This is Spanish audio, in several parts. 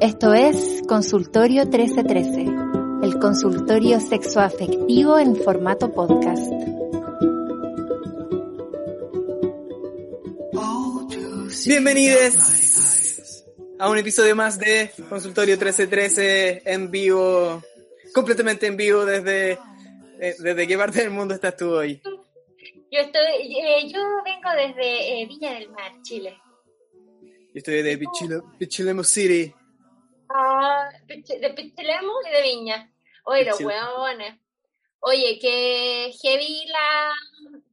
Esto es Consultorio 1313, el consultorio sexoafectivo en formato podcast. Bienvenidos a un episodio más de Consultorio 1313 en vivo, completamente en vivo desde, eh, desde qué parte del mundo estás tú hoy. Yo estoy, eh, yo vengo desde eh, Viña del Mar, Chile. Yo estoy de Pichilemu City. Ah, de Pichilemu y de Viña. Oye, los hueones. Oye, que heavy la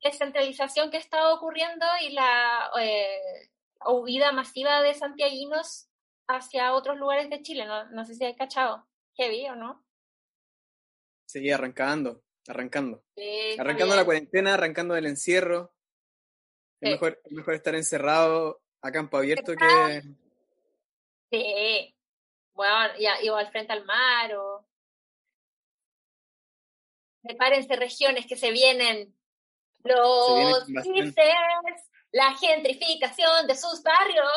descentralización que está ocurriendo y la eh, huida masiva de santiaguinos hacia otros lugares de Chile. No, no sé si hay cachado. Heavy o no. Sí, arrancando, arrancando. Sí, Arrancando bien. la cuarentena, arrancando el encierro. Es mejor, es mejor estar encerrado a campo abierto que... Sí. Bueno, ya, iba al frente al mar o. Prepárense regiones que se vienen. Los hipsters, la gentrificación de sus barrios.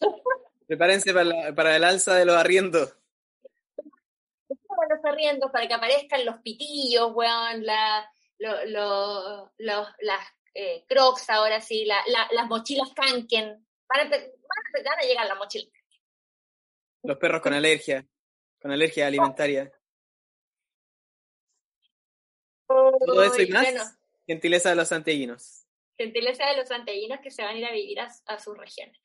Prepárense para, la- para el alza de los arriendos. Bueno, riendo para que aparezcan los pitillos, weón, la, lo- lo- los- las eh, crocs ahora sí, la, la- las mochilas kanken. Van a, empe- van a empezar a llegar las mochilas. Los perros con alergia, con alergia alimentaria. Todo eso y más. bueno, Gentileza de los santiaguinos. gentileza de los santellinos que se van a ir a vivir a, a sus regiones.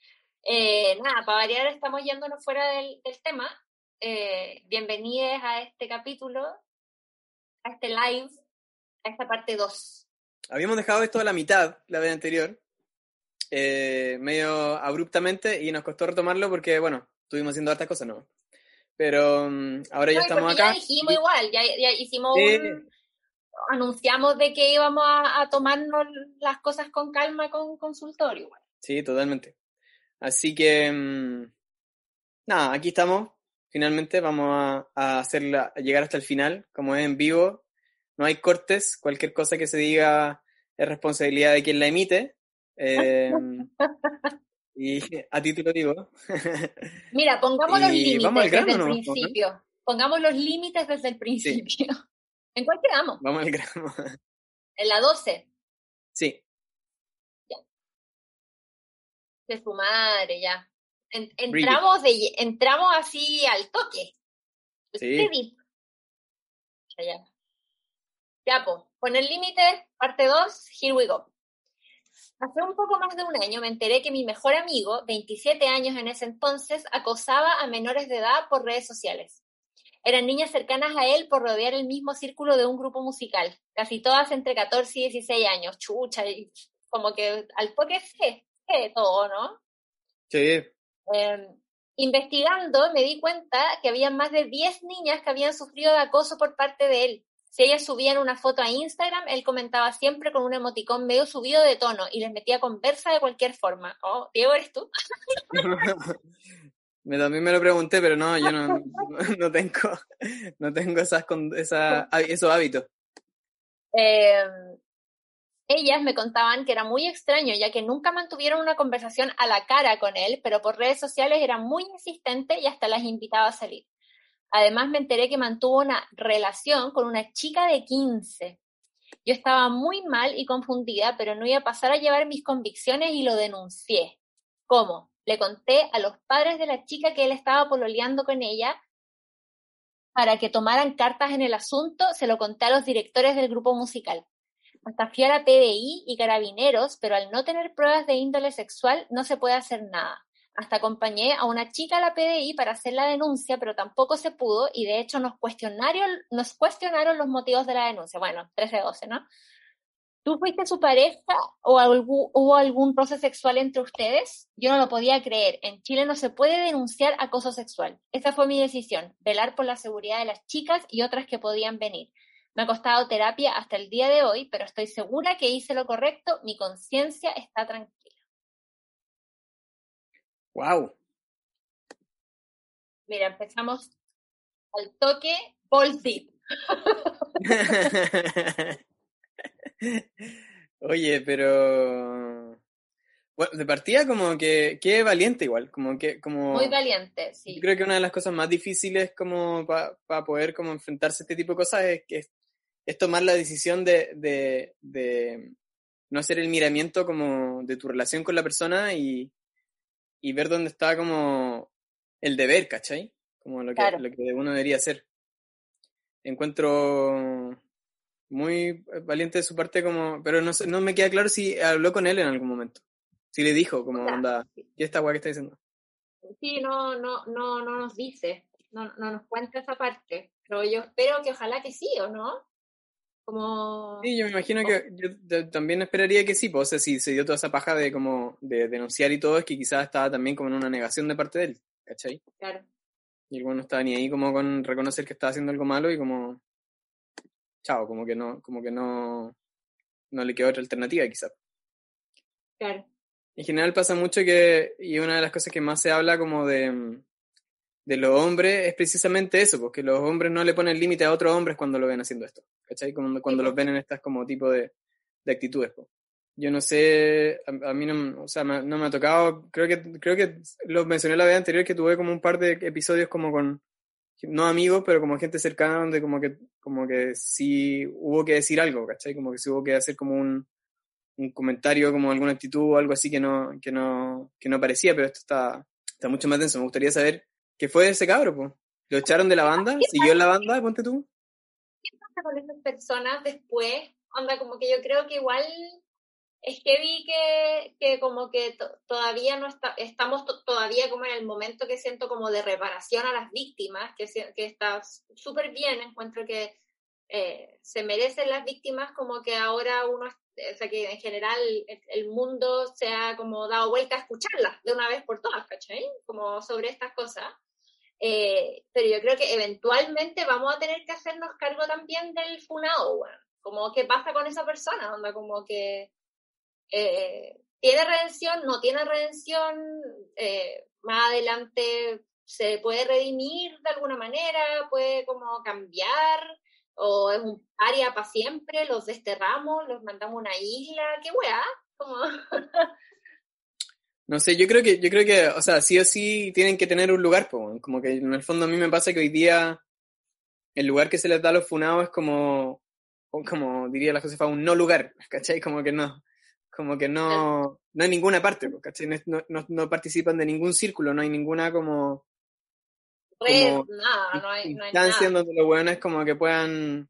Eh, nada, para variar estamos yéndonos fuera del, del tema. Eh, bienvenidos a este capítulo, a este live, a esta parte 2. Habíamos dejado esto a la mitad la vez anterior, eh, medio abruptamente, y nos costó retomarlo porque, bueno, estuvimos haciendo hartas cosas, ¿no? Pero mm, ahora ya No, estamos acá. Ya dijimos igual, ya, ya hicimos Sí. un- anunciamos de que íbamos a, a tomarnos las cosas con calma con consultorio. igual. Sí, totalmente. Así que, mm, nada, aquí estamos. Finalmente vamos a, a hacerla, a llegar hasta el final, como es en vivo. No hay cortes, cualquier cosa que se diga es responsabilidad de quien la emite. Eh, y a ti te lo digo. Mira, pongamos los límites desde el ¿no? principio. Pongamos los límites desde el principio. ¿En cuál quedamos? Vamos al grano. En la 12. Sí, De su madre, ya. En- entramos, de, entramos así al toque. Sí. Steady. Ya, pues, con el límite, parte 2, here we go. Hace un poco más de un año me enteré que mi mejor amigo, 27 años en ese entonces, acosaba a menores de edad por redes sociales. Eran niñas cercanas a él por rodear el mismo círculo de un grupo musical, casi todas entre 14 y 16 años, chucha, y como que al toque sé, sé todo, ¿no? sí. Eh, investigando me di cuenta que había más de 10 niñas que habían sufrido de acoso por parte de él. Si ellas subían una foto a Instagram, él comentaba siempre con un emoticón medio subido de tono y les metía conversa de cualquier forma. Oh, Diego, ¿eres tú? Me, también me lo pregunté, pero no, yo no, no, tengo, no tengo esas, con- esa, esos hábitos. Eh, ellas me contaban que era muy extraño, ya que nunca mantuvieron una conversación a la cara con él, pero por redes sociales era muy insistente y hasta las invitaba a salir. Además me enteré que mantuvo una relación con una chica de 15. Yo estaba muy mal y confundida, pero no iba a pasar a llevar mis convicciones y lo denuncié. ¿Cómo? Le conté a los padres de la chica que él estaba pololeando con ella para que tomaran cartas en el asunto, se lo conté a los directores del grupo musical. Hasta fui a PDI y carabineros, pero al no tener pruebas de índole sexual no se puede hacer nada. Hasta acompañé a una chica a la PDI para hacer la denuncia, pero tampoco se pudo y de hecho nos cuestionaron, nos cuestionaron los motivos de la denuncia. Bueno, 13-12, ¿no? ¿Tú fuiste su pareja o hubo algún roce sexual entre ustedes? Yo no lo podía creer. En Chile no se puede denunciar acoso sexual. Esa fue mi decisión, velar por la seguridad de las chicas y otras que podían venir. Me ha costado terapia hasta el día de hoy, pero estoy segura que hice lo correcto. Mi conciencia está tranquila. Wow. Mira, empezamos al toque, deep. Oye, pero... Bueno, de partida como que, qué valiente igual, como que, como... Muy valiente, sí. Yo creo que una de las cosas más difíciles como para poder como enfrentarse a este tipo de cosas es que es, tomar la decisión de, de, de, no hacer el miramiento como de tu relación con la persona y, y ver dónde está como el deber, ¿cachai? Como lo que, lo que uno debería hacer. Encuentro muy valiente de su parte como, pero no, no me queda claro si habló con él en algún momento. Si le dijo como onda, ¿qué esta guay que está diciendo? Sí, no, no, no, no nos dice, no, no nos cuenta esa parte, pero yo espero que ojalá que sí, ¿o no? Como... Sí, yo me imagino que yo también esperaría que sí, pues, o sea, si se dio toda esa paja de como de denunciar y todo, es que quizás estaba también como en una negación de parte de él, ¿cachai? Claro. Y el bueno no estaba ni ahí como con reconocer que estaba haciendo algo malo y como chao, como que no, como que no, no le quedó otra alternativa quizás. Claro. En general pasa mucho que, y una de las cosas que más se habla como de, de los hombres es precisamente eso, porque los hombres no le ponen límite a otros hombres cuando lo ven haciendo esto, ¿cachai? Cuando, cuando los ven en estas como tipo de, de actitudes. Yo no sé, a, mí no, o sea, no me ha tocado, creo que, creo que lo mencioné la vez anterior que tuve como un par de episodios como con, no amigos, pero como gente cercana donde como que, como que sí hubo que decir algo, ¿cachai? Como que sí hubo que hacer como un, un comentario, como alguna actitud o algo así que no, que no, que no parecía, pero esto está, está mucho más denso. Me gustaría saber qué fue ese cabro, pues. ¿Lo echaron de la banda? ¿Siguió en la banda? Ponte tú. ¿Qué pasa con esas personas después? Onda, como que yo creo que igual es que vi que, que como que todavía no está, estamos todavía como en el momento que siento como de reparación a las víctimas, que, que está súper bien, encuentro que eh, se merecen las víctimas como que ahora uno, o sea que en general el, mundo se ha como dado vuelta a escucharlas de una vez por todas, ¿cachai? Como sobre estas cosas. Eh, pero yo creo que eventualmente vamos a tener que hacernos cargo también del funao, como qué pasa con esa persona, onda como que eh, ¿tiene redención? ¿No tiene redención? Eh, más adelante se puede redimir de alguna manera, puede como cambiar, o es un área para siempre, los desterramos, los mandamos a una isla, qué weá, como... No sé, yo creo que, yo creo que, o sea, sí o sí tienen que tener un lugar, como que en el fondo a mí me pasa que hoy día el lugar que se les da a los funados es como, como diría la Josefa, un no lugar, ¿cachai? Como que no, como que no, no hay ninguna parte, ¿cachai? No, no, no, participan de ningún círculo, no hay ninguna como... como nada, no hay, no hay nada. donde los hueones como que puedan,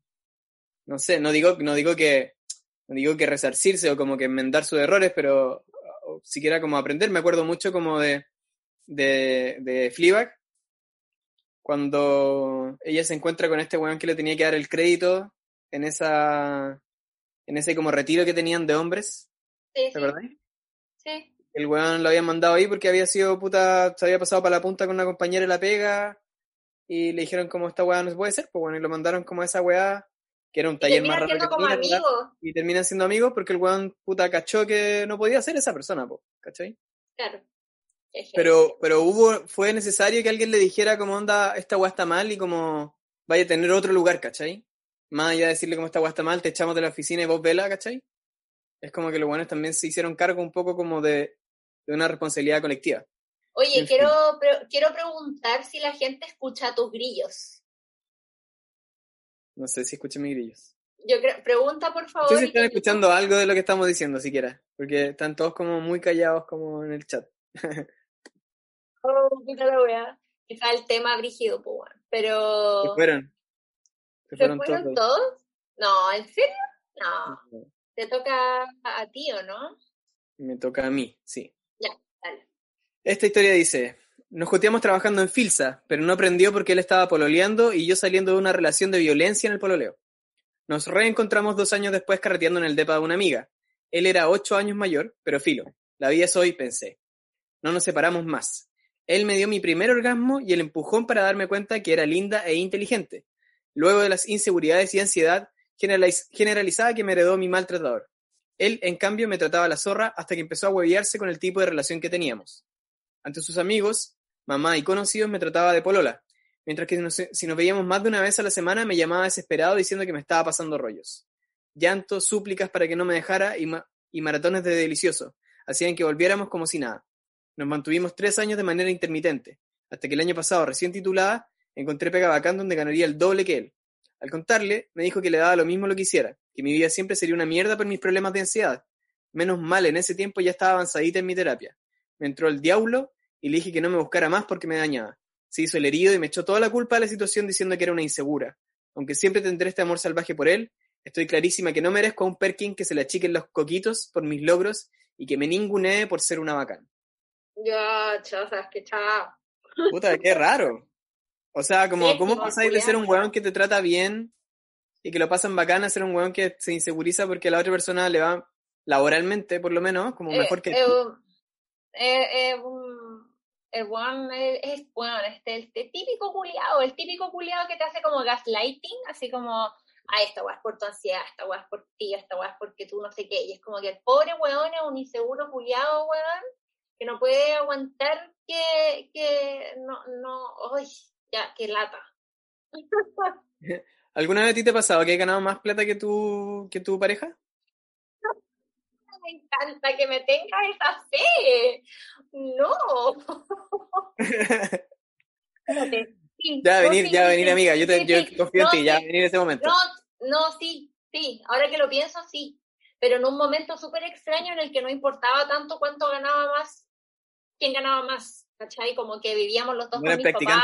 no sé, no digo, no digo que no digo que resarcirse o como que enmendar sus errores, pero siquiera como aprender. Me acuerdo mucho como de, de, de Fleabag, cuando ella se encuentra con este weón que le tenía que dar el crédito en esa en ese como retiro que tenían de hombres Sí, ¿Te Sí. El weón lo habían mandado ahí porque había sido puta, se había pasado para la punta con una compañera de la pega y le dijeron como esta weá no se puede ser, pues bueno, y lo mandaron como a esa weá, que era un taller más raro que y terminan siendo amigos porque el weón puta cachó que no podía ser esa persona, pues, ¿cachai? Claro. Pero, pero hubo, fue necesario que alguien le dijera como onda, esta weá está mal y como vaya a tener otro lugar, ¿cachai? Más allá de decirle como esta weá está mal, te echamos de la oficina y vos vela, ¿cachai? es como que los buenos también se hicieron cargo un poco como de, una responsabilidad colectiva. Oye, quiero, quiero preguntar si la gente escucha tus grillos. No sé si escucha mis grillos. Yo creo, pregunta por favor. No sé si están escuchando algo de lo que estamos diciendo siquiera, porque están todos como muy callados como en el chat. oh, qué la wea. Quizá el tema brígido, pues bueno. Pero. Se fueron. Se fueron, todos? No, ¿en serio? no. ¿Te toca a ti o no? Me toca a mí, sí. Ya, dale. Esta historia dice, nos joteamos trabajando en Filsa, pero no aprendió porque él estaba pololeando y yo saliendo de una relación de violencia en el pololeo. Nos reencontramos dos años después carreteando en el depa de una amiga. Él era ocho años mayor, pero filo. La vida es hoy, pensé. No nos separamos más. Él me dio mi primer orgasmo y el empujón para darme cuenta que era linda e inteligente. Luego de las inseguridades y ansiedad, generalizada que me heredó mi maltratador. Él, en cambio, me trataba la zorra hasta que empezó a hueviarse con el tipo de relación que teníamos. Ante sus amigos, mamá y conocidos me trataba de polola, mientras que si nos veíamos más de una vez a la semana me llamaba desesperado diciendo que me estaba pasando rollos. llanto, súplicas para que no me dejara y, y maratones de delicioso. Hacían que volviéramos como si nada. Nos mantuvimos tres años de manera intermitente, hasta que el año pasado, recién titulada, encontré pega bacán donde ganaría el doble que él. Al contarle, me dijo que le daba lo mismo lo que hiciera, que mi vida siempre sería una mierda por mis problemas de ansiedad. Menos mal, en ese tiempo ya estaba avanzadita en mi terapia. Me entró el diablo y le dije que no me buscara más porque me dañaba. Se hizo el herido y me echó toda la culpa de la situación diciendo que era una insegura. Aunque siempre tendré este amor salvaje por él, estoy clarísima que no merezco a un Perkin que se le achiquen los coquitos por mis logros y que me ningunee por ser una bacán. Ya, chazas, que chao. Puta, qué raro. O sea, como, ¿cómo pasáis de ser un weón que te trata bien y que lo pasan bacán a ser un weón que se inseguriza porque a la otra persona le va laboralmente, por lo menos, como mejor que eh, eh, el weón es, bueno, este, este típico culiado, el típico culiado que te hace como gaslighting, así como, ah, esta weá es por tu ansiedad, esta weá es por ti, esta weá es porque tú no sé qué, y es como que el pobre weón es un inseguro culiado, weón, que no puede aguantar que, que no, no, uy, ya, qué lata. ¿Alguna vez a ti te ha pasado que he ganado más plata que tu, que tu pareja? Me encanta que me tengas esa fe. No. ya va a venir, ya va a venir, amiga. Yo, te, yo confío en ti, ya va a venir ese momento. No, no, sí, sí. Ahora que lo pienso, sí. Pero en un momento súper extraño en el que no importaba tanto cuánto ganaba más, quién ganaba más. ¿Cachai? Como que vivíamos los dos con mis papás.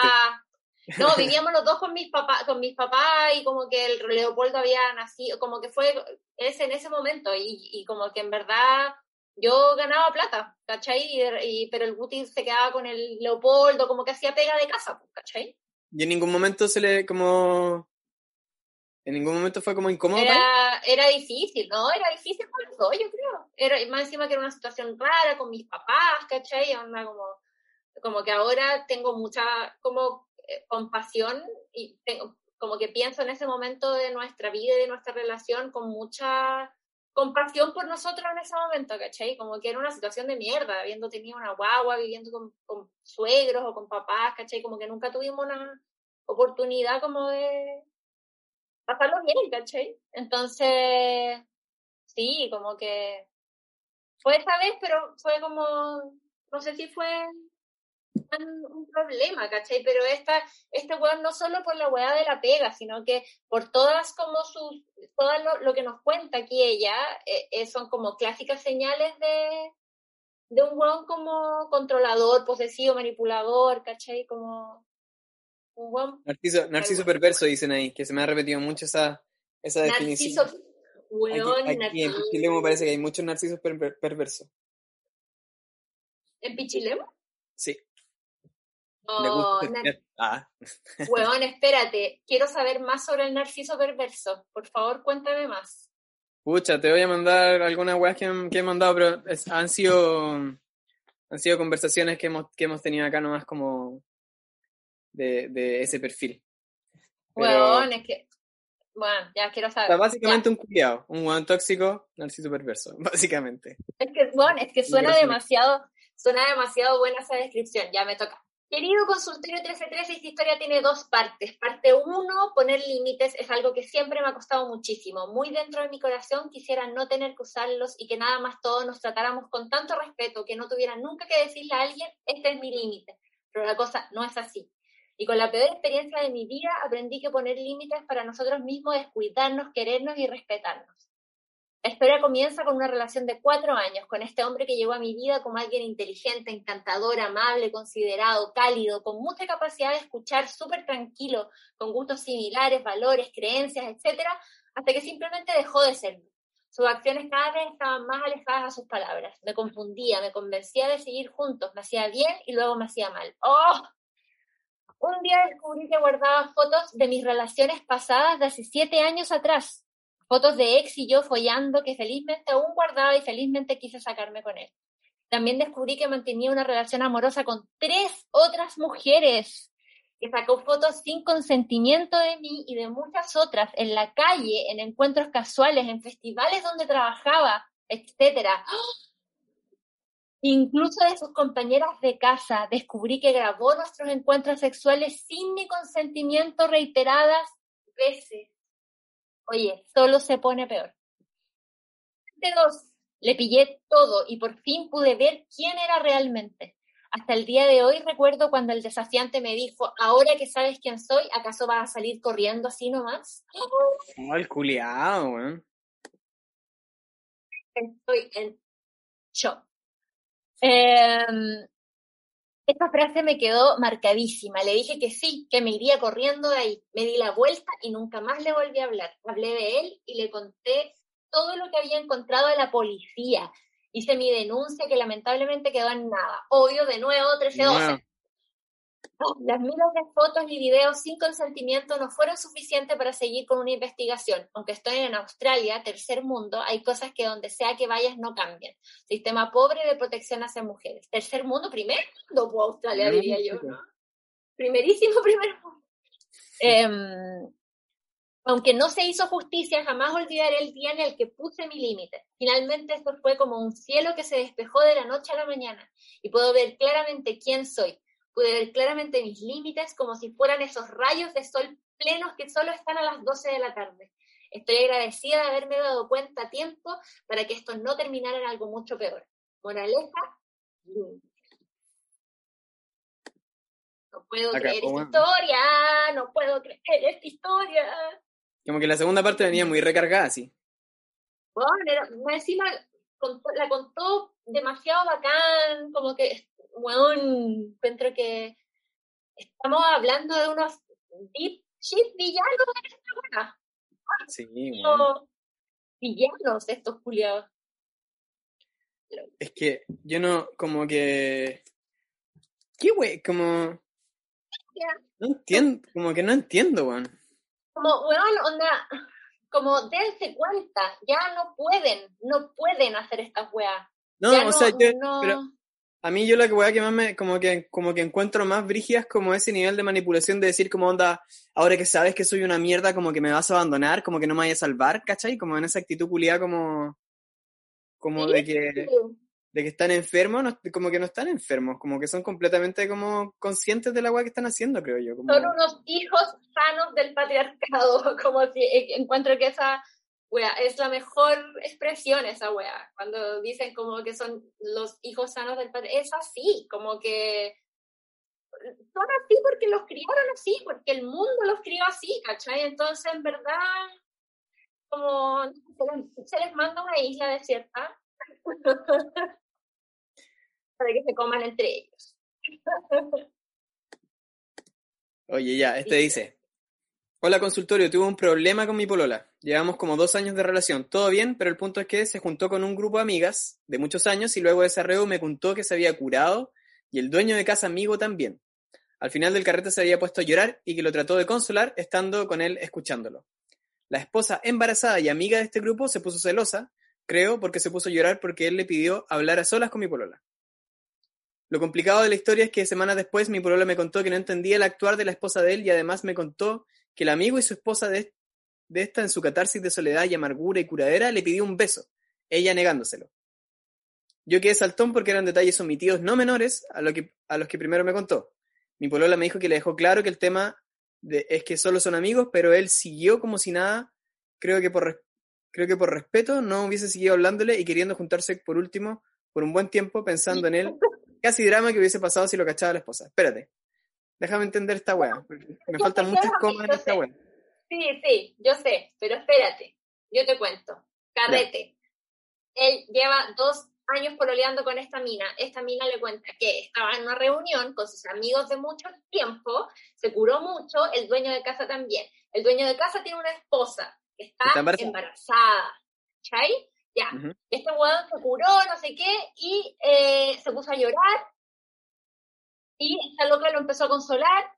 No, vivíamos los dos con mis papás, con mis papás y como que el Leopoldo había nacido, como que fue ese en ese momento y, y como que en verdad yo ganaba plata, ¿cachai? Y, pero el Guti se quedaba con el Leopoldo, como que hacía pega de casa, ¿cachai? Y en ningún momento se le como en ningún momento fue como incómodo. Era, era difícil, ¿no? Era difícil por todo, yo creo. Era, más encima que era una situación rara con mis papás, ¿cachai? Onda como, como que ahora tengo mucha, como compasión y tengo, como que pienso en ese momento de nuestra vida y de nuestra relación con mucha compasión por nosotros en ese momento, ¿cachai? Como que era una situación de mierda, habiendo tenido una guagua, viviendo con, con suegros o con papás, ¿cachai? Como que nunca tuvimos una oportunidad como de pasarlo bien, ¿cachai? Entonces, sí, como que fue esa vez, pero fue como, no sé si fue un problema, ¿cachai? Pero esta, este weón no solo por la weá de la pega, sino que por todas como sus, todo lo, que nos cuenta aquí ella, eh, eh, son como clásicas señales de, de un weón como controlador, posesivo, manipulador, ¿cachai? Como un weón... Narciso, narciso perverso dicen ahí, que se me ha repetido mucho esa, esa definición. Narciso, weón, aquí, en Pichilemo parece que hay muchos narcisos perversos. ¿En Pichilemo? Sí. Oh, ah. espérate. Quiero saber más sobre el narciso perverso. Por favor, cuéntame más. Pucha, te voy a mandar algunas weas que, he mandado, pero han sido han sido conversaciones que hemos, que hemos tenido acá nomás como de, de ese perfil. Pero, es que. Bueno, ya quiero saber. básicamente un culiado, un weón tóxico, narciso perverso, básicamente. Es que, bueno, es que suena demasiado, suena demasiado buena esa descripción, ya me toca. Querido consultorio 1313, esta historia tiene dos partes. Parte uno, poner límites es algo que siempre me ha costado muchísimo. Muy dentro de mi corazón quisiera no tener que usarlos y que nada más todos nos tratáramos con tanto respeto que no tuviera nunca que decirle a alguien, este es mi límite. Pero la cosa no es así. Y con la peor experiencia de mi vida aprendí que poner límites para nosotros mismos es cuidarnos, querernos y respetarnos. La historia comienza con una relación de cuatro años con este hombre que llegó a mi vida como alguien inteligente, encantador, amable, considerado, cálido, con mucha capacidad de escuchar, súper tranquilo, con gustos similares, valores, creencias, etcétera, hasta que simplemente dejó de serlo. Sus acciones cada vez estaban más alejadas a sus palabras. Me confundía, me convencía de seguir juntos, me hacía bien y luego me hacía mal. ¡Oh! Un día descubrí que guardaba fotos de mis relaciones pasadas de hace siete años atrás fotos de ex y yo follando que felizmente aún guardaba y felizmente quise sacarme con él. También descubrí que mantenía una relación amorosa con tres otras mujeres, que sacó fotos sin consentimiento de mí y de muchas otras en la calle, en encuentros casuales, en festivales donde trabajaba, etc. Incluso de sus compañeras de casa descubrí que grabó nuestros encuentros sexuales sin mi consentimiento reiteradas veces. Oye, solo se pone peor. de dos. Le pillé todo y por fin pude ver quién era realmente. Hasta el día de hoy recuerdo cuando el desafiante me dijo, ahora que sabes quién soy, ¿acaso vas a salir corriendo así nomás? Oh, el culiao, weón. Estoy en shock. Em, esta frase me quedó marcadísima. Le dije que sí, que me iría corriendo de ahí. Me di la vuelta y nunca más le volví a hablar. Hablé de él y le conté todo lo que había encontrado a la policía. Hice mi denuncia que lamentablemente quedó en nada. Obvio, de nuevo, 13-12. Las miles de fotos y videos sin consentimiento no fueron suficientes para seguir con una investigación. Aunque estoy en Australia, tercer mundo, hay cosas que donde sea que vayas no cambian. Sistema pobre de protección hacia mujeres. Tercer mundo, primer mundo, pues, Australia diría yo. Primerísimo primer mundo. Em, aunque no se hizo justicia, jamás olvidaré el día en el que puse mi límite. Finalmente esto fue como un cielo que se despejó de la noche a la mañana y puedo ver claramente quién soy. Pude ver claramente mis límites como si fueran esos rayos de sol plenos que solo están a las 12 de la tarde. Estoy agradecida de haberme dado cuenta a tiempo para que esto no terminara en algo mucho peor. Moraleja, no puedo creer esta historia, no puedo creer esta historia. Como que la segunda parte venía muy recargada, sí. Bueno, encima la contó demasiado bacán, como que, bueno, encuentro que estamos hablando de unos deep shit villanos de esta buena. Sí, bueno. Villanos estos culiados. Es que yo no, como que. ¿Qué wey? Como. No entiendo, como que no entiendo, weón como, weón, onda, como dense cuenta, ya no pueden, no pueden hacer estas weas. No, o sea, yo, pero a mí yo la weá que más me, como que, como que encuentro más brígidas como ese nivel de manipulación de decir como onda, ahora que sabes que soy una mierda, como que me vas a abandonar, como que no me vayas a salvar, ¿cachai? Como en esa actitud culiada como, como de que de que están enfermos, como que no están enfermos, como que son completamente como conscientes de la weá que están haciendo, creo yo. Como... Son unos hijos sanos del patriarcado, como si eh, encuentro que esa weá es la mejor expresión, esa weá, cuando dicen como que son los hijos sanos del patriarcado, es así, como que son así porque los criaron así, porque el mundo los crió así, ¿cachai? Entonces, en verdad, como se les manda una isla desierta para que se coman entre ellos. Oye, ya, este dice. Hola consultorio, tuve un problema con mi polola. Llevamos como dos años de relación. Todo bien, pero el punto es que se juntó con un grupo de amigas de muchos años y luego de ese arreo me contó que se había curado y el dueño de casa amigo también. Al final del carrete se había puesto a llorar y que lo trató de consolar estando con él escuchándolo. La esposa embarazada y amiga de este grupo se puso celosa, creo, porque se puso a llorar porque él le pidió hablar a solas con mi polola. Lo complicado de la historia es que semanas después mi polola me contó que no entendía el actuar de la esposa de él y además me contó que el amigo y su esposa de, de esta en su catarsis de soledad y amargura y curadera le pidió un beso, ella negándoselo. Yo quedé saltón porque eran detalles omitidos no menores a, lo que, a los que primero me contó. Mi polola me dijo que le dejó claro que el tema de, es que solo son amigos, pero él siguió como si nada, creo que por, creo que por respeto no hubiese seguido hablándole y queriendo juntarse por último por un buen tiempo pensando en él casi drama que hubiese pasado si lo cachaba la esposa. Espérate. Déjame entender esta weá. Me faltan muchas comas en esta weá. Sí, sí, yo sé, pero espérate. Yo te cuento. Carrete. Él lleva dos años pololeando con esta mina. Esta mina le cuenta que estaba en una reunión con sus amigos de mucho tiempo, se curó mucho, el dueño de casa también. El dueño de casa tiene una esposa que está, embarazada. ¿Chay? Ya, este weón se curó, no sé qué, y eh, se puso a llorar. Y esta loca lo empezó a consolar.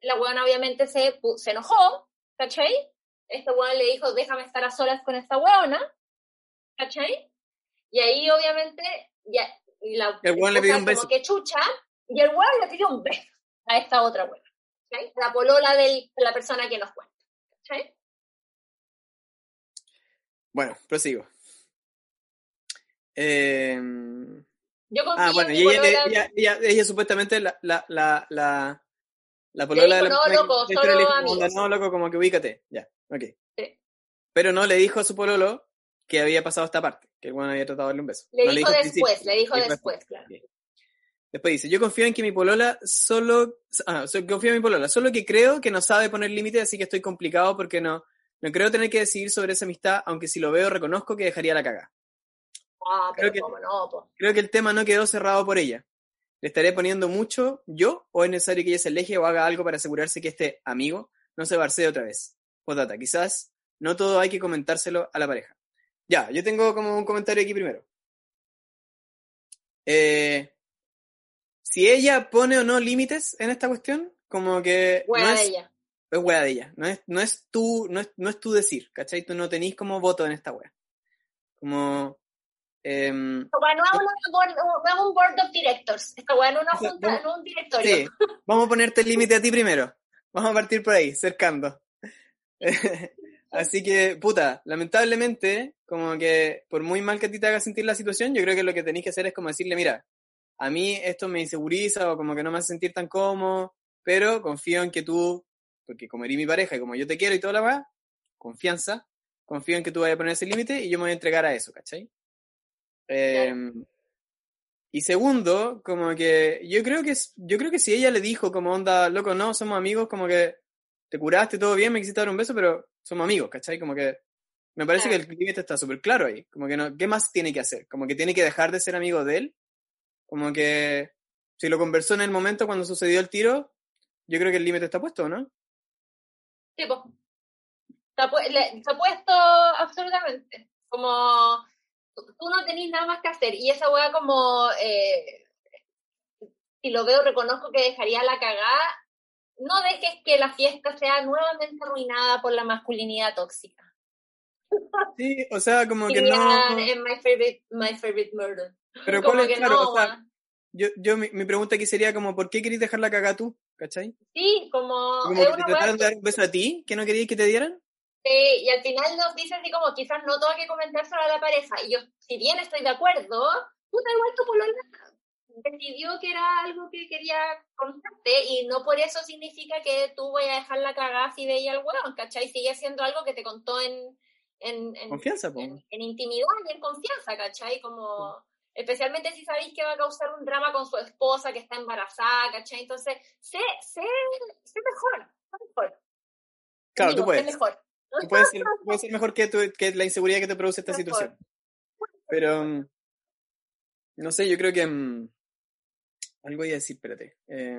La weón obviamente se, se enojó, ¿cachai? Este weón le dijo, déjame estar a solas con esta weona, ¿cachai? Y ahí obviamente, ya, y la, el le pidió un beso. Como que chucha, y el weón le pidió un beso a esta otra weona, ¿cachai? La polola de la persona que nos cuenta, ¿cachai? Bueno, prosigo. Eh, Yo ah, bueno, y ella, ella, ella, supuestamente la, la, la, la, la polola de la no, loco, solo no, loco, como que ubícate. Ya, ok. Pero no le dijo a su pololo que había pasado esta parte, que el bueno había tratado de darle un beso. Le No dijo después, le dijo dijo después, claro. Bien. Después dice, yo confío en que mi polola solo, ah, confío en mi polola, solo que creo que no sabe poner límites, así que estoy complicado porque no, no creo tener que decidir sobre esa amistad, aunque si lo veo reconozco que dejaría la caga. Ah, Creo pero que- cómo no, po. Creo que el tema no quedó cerrado por ella. ¿Le estaré poniendo mucho yo o es necesario que ella se aleje o haga algo para asegurarse que este amigo no se barcee otra vez? Postdata, quizás no todo hay que comentárselo a la pareja. Ya, yo tengo como un comentario aquí primero. Eh, si ella pone o no límites en esta cuestión, como que no de es, ella. es wea de ella. No es, no es tu, no es, no es tu decir, ¿cachai? Tú no tenís como voto en esta wea. Como Esta weá no es un board of directors. Esta no es una junta, vamos- no es un directorio. Sí, vamos a ponerte el límite a ti primero. Vamos a partir por ahí, cercando. Así que, puta, lamentablemente, como que por muy mal que a ti te haga sentir la situación, yo creo que lo que tenés que hacer es como decirle, mira, a mí esto me inseguriza o como que no me hace sentir tan cómodo, pero confío en que tú, porque como eres mi pareja y como yo te quiero y toda la va, confianza, confío en que tú vayas a poner ese límite y yo me voy a entregar a eso, ¿cachai? Em, y segundo, como que yo creo que yo creo que si ella le dijo como onda, loco, no, somos amigos, como que te curaste, todo bien, me quisiste dar un beso, pero somos amigos, ¿cachai? Como que me parece Claro. que el límite está súper claro ahí. Como que no, ¿qué más tiene que hacer? Como que tiene que dejar de ser amigo de él. Como que si lo conversó en el momento cuando sucedió el tiro, yo creo que el límite está puesto, ¿no? Sí, po. Está, pu- le- está puesto absolutamente. Como tú no tenés nada más que hacer. Y esa weá como eh, si lo veo, reconozco que dejaría la cagada. No dejes que la fiesta sea nuevamente arruinada por la masculinidad tóxica. Sí, o sea, como que no. en my favorite, my favorite murder. Pero como cuál es, que claro, no, o sea, weón. yo, yo mi, mi pregunta aquí sería como, ¿por qué querés dejar la cagada tú? ¿Cachai? Sí, como, Como que te trataron de dar un beso a ti, que no querías que te dieran. Sí, y al final nos dice así como quizás no tengo que comentárselo a la pareja. Y yo, si bien estoy de acuerdo, puta, igual tu polola decidió que era algo que quería contarte y no por eso significa que tú voy a dejar la cagada de ella al hueón, ¿cachai? Sigue siendo algo que te contó en, en, en, Confianza, po. en, en intimidad y en confianza, ¿cachai? Como, especialmente si sabéis que va a causar un drama con su esposa que está embarazada, ¿cachai? Entonces, sé, sé, sé mejor, sé mejor. Claro, Digo, tú puedes. Sé mejor. Tú puedes ser, puedes ser mejor que, tu- que la inseguridad que te produce esta Mejor. situación. Pero, no sé, yo creo que... mm, algo iba a decir, espérate. Eh,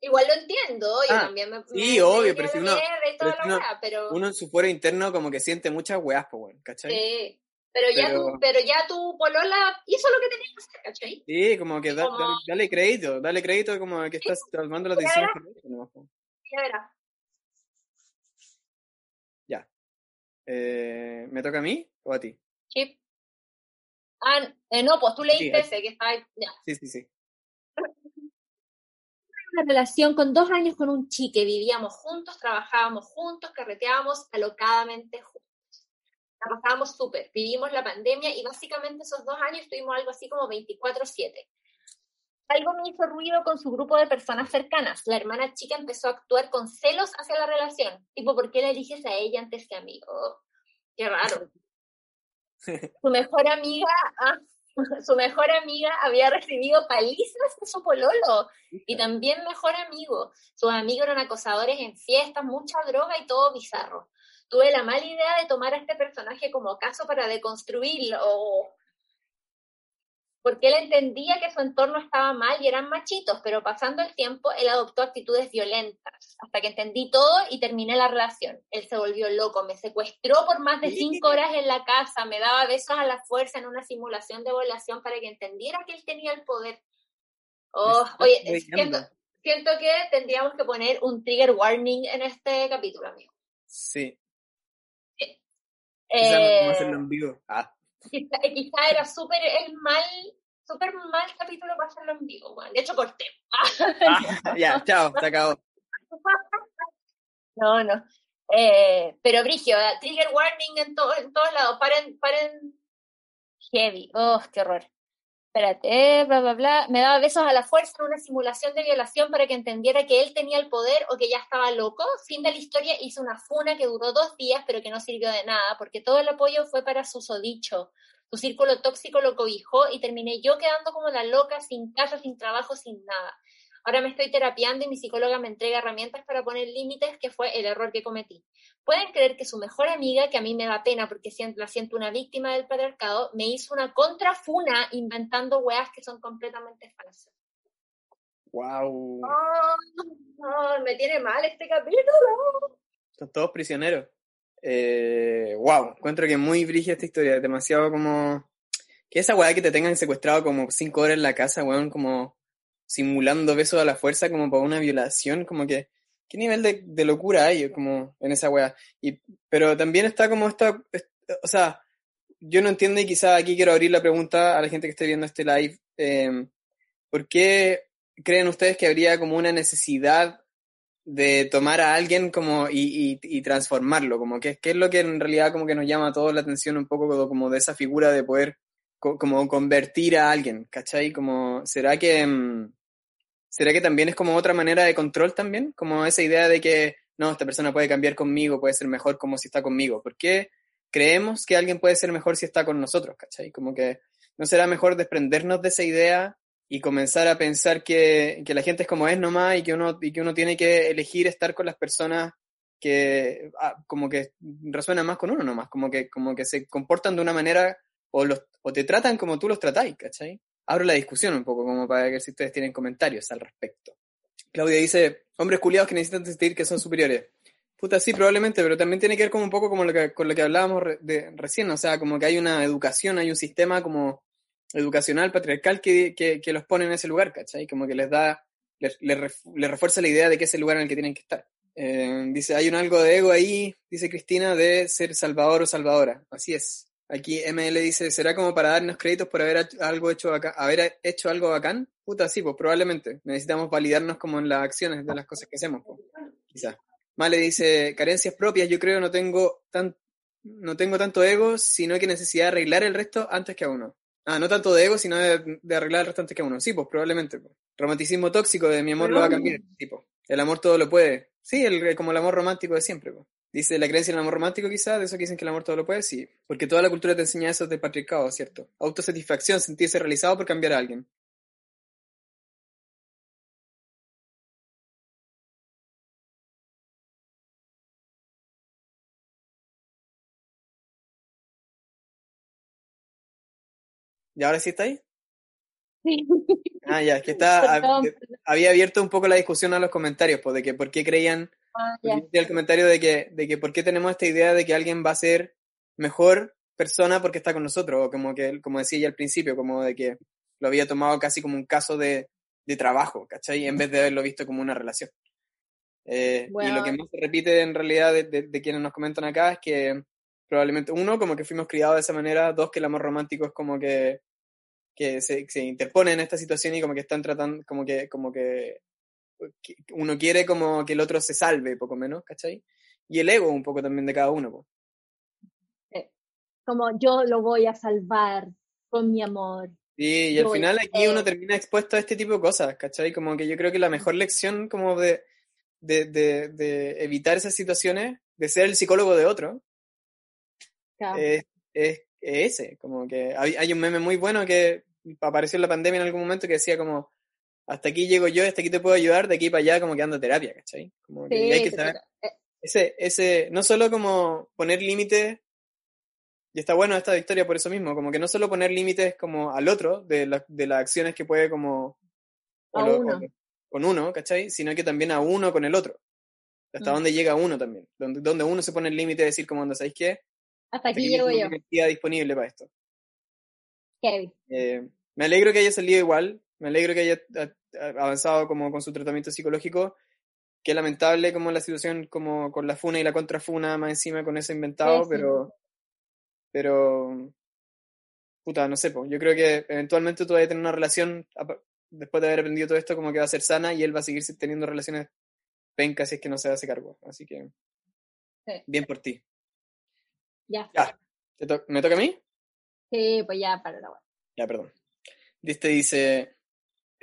Igual lo entiendo, yo Ah, también me. sí, me- obvio, pero si la uno- pero la uno- weá, pero. uno en su fuero interno como que siente muchas weas, pues, bueno, ¿cachai? Sí. Pero ya, Pero- tu, pero ya tu polola hizo lo que tenía que hacer, ¿cachai? Sí, como que da- Como- dale, dale crédito, dale crédito como que estás tomando Ya nomás, po. Ya verás. Ya. Eh, ¿Me toca a mí o a ti? Chip. Ah, eh, no, pues tú leíste Sí, ese que está ahí. Ya. Sí, sí, sí. Una relación con dos años con un chique, vivíamos juntos, trabajábamos juntos, carreteábamos alocadamente juntos. La pasábamos súper, vivimos la pandemia y básicamente esos dos años tuvimos algo así como 24/7. Algo me hizo ruido con su grupo de personas cercanas. La hermana chica empezó a actuar con celos hacia la relación. Tipo, ¿por qué la eliges a ella antes que a mí? Oh, qué raro. Su mejor amiga, ah, su mejor amiga había recibido palizas de su pololo y también mejor amigo. Sus amigos eran acosadores en fiestas, mucha droga y todo bizarro. Tuve la mala idea de tomar a este personaje como caso para deconstruirlo, o- porque él entendía que su entorno estaba mal y eran machitos, pero pasando el tiempo él adoptó actitudes violentas, hasta que entendí todo y terminé la relación. Él se volvió loco, me secuestró por más de cinco horas en la casa, me daba besos a la fuerza en una simulación de violación para que entendiera que él tenía el poder. Oh, oye, siento, siento que tendríamos que poner un trigger warning en este capítulo, amigo. Sí. Quizás no Eh, podemos hacerlo en vivo. Ah, quizá, quizá era súper el mal, súper mal capítulo para hacerlo en vivo, weón. De hecho, corté. ah, ya, chao, se acabó. No, no. Eh, pero Brigio, eh, trigger warning en, to- en todos lados. Paren, paren. Heavy. Oh, qué horror. Espérate, bla, bla, bla, me daba besos a la fuerza en una simulación de violación para que entendiera que él tenía el poder o que ya estaba loco. Fin de la historia, hizo una funa que duró dos días, pero que no sirvió de nada, porque todo el apoyo fue para su sodicho. Su círculo tóxico lo cobijó y terminé yo quedando como la loca, sin casa, sin trabajo, sin nada. Ahora me estoy terapiando y mi psicóloga me entrega herramientas para poner límites, que fue el error que cometí. Pueden creer que su mejor amiga, que a mí me da pena porque la siento una víctima del patriarcado, me hizo una contrafuna inventando weas que son completamente falsas. ¡Wow! me tiene mal este capítulo. Son todos prisioneros. Eh, wow, encuentro que muy brígida esta historia, demasiado como... Que esa weá que te tengan secuestrado como cinco horas en la casa, weón, como simulando besos a la fuerza como para una violación, como que, ¿qué nivel de, locura hay como en esa weá? Y, pero también está como esta, o sea, yo no entiendo y quizá aquí quiero abrir la pregunta a la gente que esté viendo este live, eh, ¿por qué creen ustedes que habría como una necesidad de tomar a alguien como y, y, transformarlo, como que qué es lo que en realidad como que nos llama a todos la atención un poco como de esa figura de poder como convertir a alguien, ¿cachai? Como, ¿será que, mm, ¿será que también es como otra manera de control también? Como esa idea de que, no, esta persona puede cambiar conmigo, puede ser mejor como si está conmigo. ¿Por qué creemos que alguien puede ser mejor si está con nosotros, ¿cachai? Como que, ¿no será mejor desprendernos de esa idea y comenzar a pensar que, que la gente es como es nomás y que uno, y que uno tiene que elegir estar con las personas que ah, como que resuenan más con uno nomás, como que, como que se comportan de una manera o, los, o te tratan como tú los tratáis, ¿cachai? Abro la discusión un poco como para ver si ustedes tienen comentarios al respecto. Claudia dice, hombres culiados que necesitan sentir que son superiores. Puta, sí, probablemente, pero también tiene que ver como un poco como lo que, con lo que hablábamos de, recién, o sea, como que hay una educación, hay un sistema como educacional, patriarcal, que, que, los pone en ese lugar, ¿cachai? Como que les da, les, refuerza la idea de que es el lugar en el que tienen que estar. Eh, dice, hay un algo de ego ahí, dice Cristina, de ser salvador o salvadora. Así es. Aquí ML dice, ¿será como para darnos créditos por haber, algo hecho haber hecho algo bacán? Puta, sí, pues probablemente. Necesitamos validarnos como en las acciones de las cosas que hacemos, pues, quizás. Male dice, carencias propias, yo creo no tengo, tan, no tengo tanto ego, sino que necesidad de arreglar el resto antes que a uno. Ah, no tanto de ego, sino de, arreglar el resto antes que a uno. Sí, pues probablemente. Pues. Romanticismo tóxico de mi amor lo va a cambiar. Tipo, el amor todo lo puede. Sí, el, como el amor romántico de siempre. Pues. Dice la creencia en el amor romántico, quizás, de eso que dicen que el amor todo lo puede, sí. Porque toda la cultura te enseña eso de patriarcado, ¿cierto? Autosatisfacción, sentirse realizado por cambiar a alguien. ¿Y ahora sí está ahí? Sí. Ah, ya, es que está, había abierto un poco la discusión a los comentarios, pues, de que por qué creían Ah, el comentario de que, de que por qué tenemos esta idea de que alguien va a ser mejor persona porque está con nosotros, o como que, como decía ya al principio, como de que lo había tomado casi como un caso de, de trabajo, ¿cachai? En vez de haberlo visto como una relación. Eh, y lo que más se repite en realidad de, de, quienes nos comentan acá es que probablemente, uno, como que fuimos criados de esa manera, dos, que el amor romántico es como que, que se, se interpone en esta situación y como que están tratando, como que, como que uno quiere como que el otro se salve, poco menos, ¿cachai? Y el ego un poco también de cada uno. Como yo lo voy a salvar con mi amor. Sí, y al final aquí uno termina expuesto a este tipo de cosas, ¿cachai? Como que yo creo que la mejor lección como de, de, de, evitar esas situaciones, de ser el psicólogo de otro, es, es, ese. Como que hay, hay un meme muy bueno que apareció en la pandemia en algún momento que decía como, hasta aquí llego yo, hasta aquí te puedo ayudar, de aquí para allá como que ando terapia, ¿cachai? Como que hay que saber, eh. ese, ese, no solo como poner límites, y está bueno esta victoria por eso mismo, como que no solo poner límites como al otro, de, de las acciones que puede como... con uno, ¿cachai? Sino que también a uno con el otro. Hasta mm. dónde llega uno también. Donde, donde uno se pone el límite de decir como, ¿sabéis qué? Hasta aquí, llego yo. disponible para esto. Eh, me alegro que haya salido igual, me alegro que haya avanzado como con su tratamiento psicológico. Qué lamentable como la situación como con la funa y la contrafuna más encima con eso inventado, pero pero puta, no sé, pues yo creo que eventualmente tú vas a tener una relación después de haber aprendido todo esto como que va a ser sana y él va a seguir teniendo relaciones pencas si es que no se hace cargo. Así que bien por ti. Ya. ya. ¿Me toca a mí? Sí, pues ya, para la Ya, perdón. Este dice,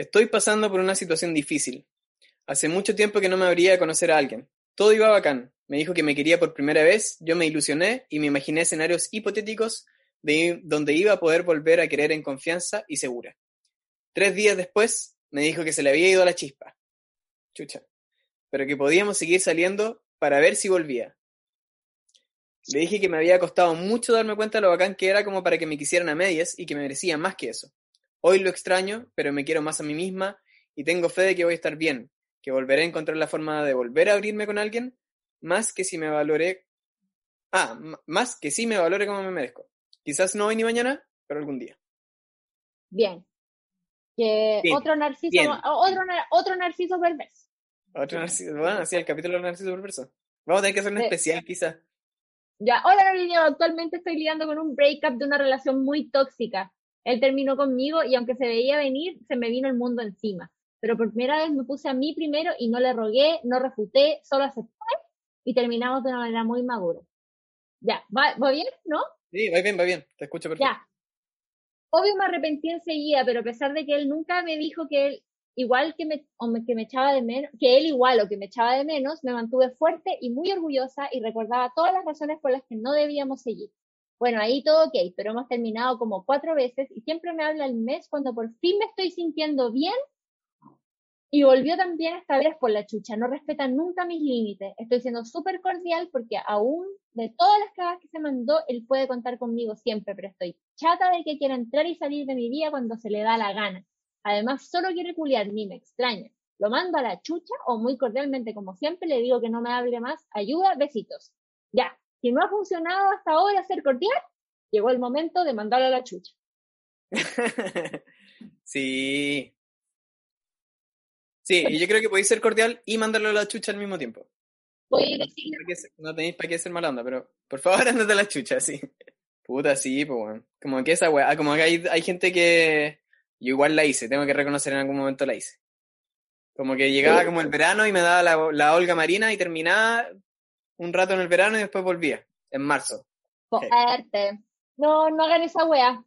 estoy pasando por una situación difícil. Hace mucho tiempo que no me habría de conocer a alguien. Todo iba bacán. Me dijo que me quería por primera vez, yo me ilusioné y me imaginé escenarios hipotéticos de donde iba a poder volver a querer en confianza y segura. Tres días después me dijo que se le había ido la chispa. Chucha. Pero que podíamos seguir saliendo para ver si volvía. Le dije que me había costado mucho darme cuenta de lo bacán que era como para que me quisieran a medias y que me merecía más que eso. Hoy lo extraño, pero me quiero más a mí misma y tengo fe de que voy a estar bien, que volveré a encontrar la forma de volver a abrirme con alguien, más que si me valoré... Ah, más que si me valore como me merezco. Quizás no hoy ni mañana, pero algún día. Bien. Que otro narciso, otro, otro narciso perverso. Otro narciso, bueno, así el capítulo del narciso perverso. Vamos a tener que hacer un especial quizás. Ya, hola niño, actualmente estoy lidiando con un breakup de una relación muy tóxica. Él terminó conmigo y aunque se veía venir, se me vino el mundo encima. Pero por primera vez me puse a mí primero y no le rogué, no refuté, solo acepté y terminamos de una manera muy madura. Ya, ¿va, ¿va bien? ¿No? Sí, va bien, va bien, te escucho perfecto. Ya. Obvio me arrepentí enseguida, pero a pesar de que él nunca me dijo que él igual que me, que me echaba de menos, que él igual o que me echaba de menos, me mantuve fuerte y muy orgullosa y recordaba todas las razones por las que no debíamos seguir. Bueno, ahí todo ok, pero hemos terminado como cuatro veces y siempre me habla el mes cuando por fin me estoy sintiendo bien y volvió también esta vez por la chucha, no respeta nunca mis límites. Estoy siendo súper cordial porque aún de todas las cagadas que se mandó, él puede contar conmigo siempre, pero estoy chata de que quiera entrar y salir de mi vida cuando se le da la gana. Además, solo quiere culiar, ni me extraña. Lo mando a la chucha o muy cordialmente, como siempre, le digo que no me hable más. Ayuda, besitos. Ya, si no ha funcionado hasta ahora ser cordial, llegó el momento de mandarlo a la chucha. sí, Sí, y yo creo que podéis ser cordial y mandarlo a la chucha al mismo tiempo. No tenéis para qué ser mala onda, pero por favor andate a la chucha, sí. Puta, sí, pues bueno. Como que esa weá, como que hay, hay gente que yo igual la hice, tengo que reconocer en algún momento la hice. Como que llegaba como el verano y me daba la, la Olga Marina y terminaba un rato en el verano y después volvía, en marzo. Fuerte. No, no hagan esa weá.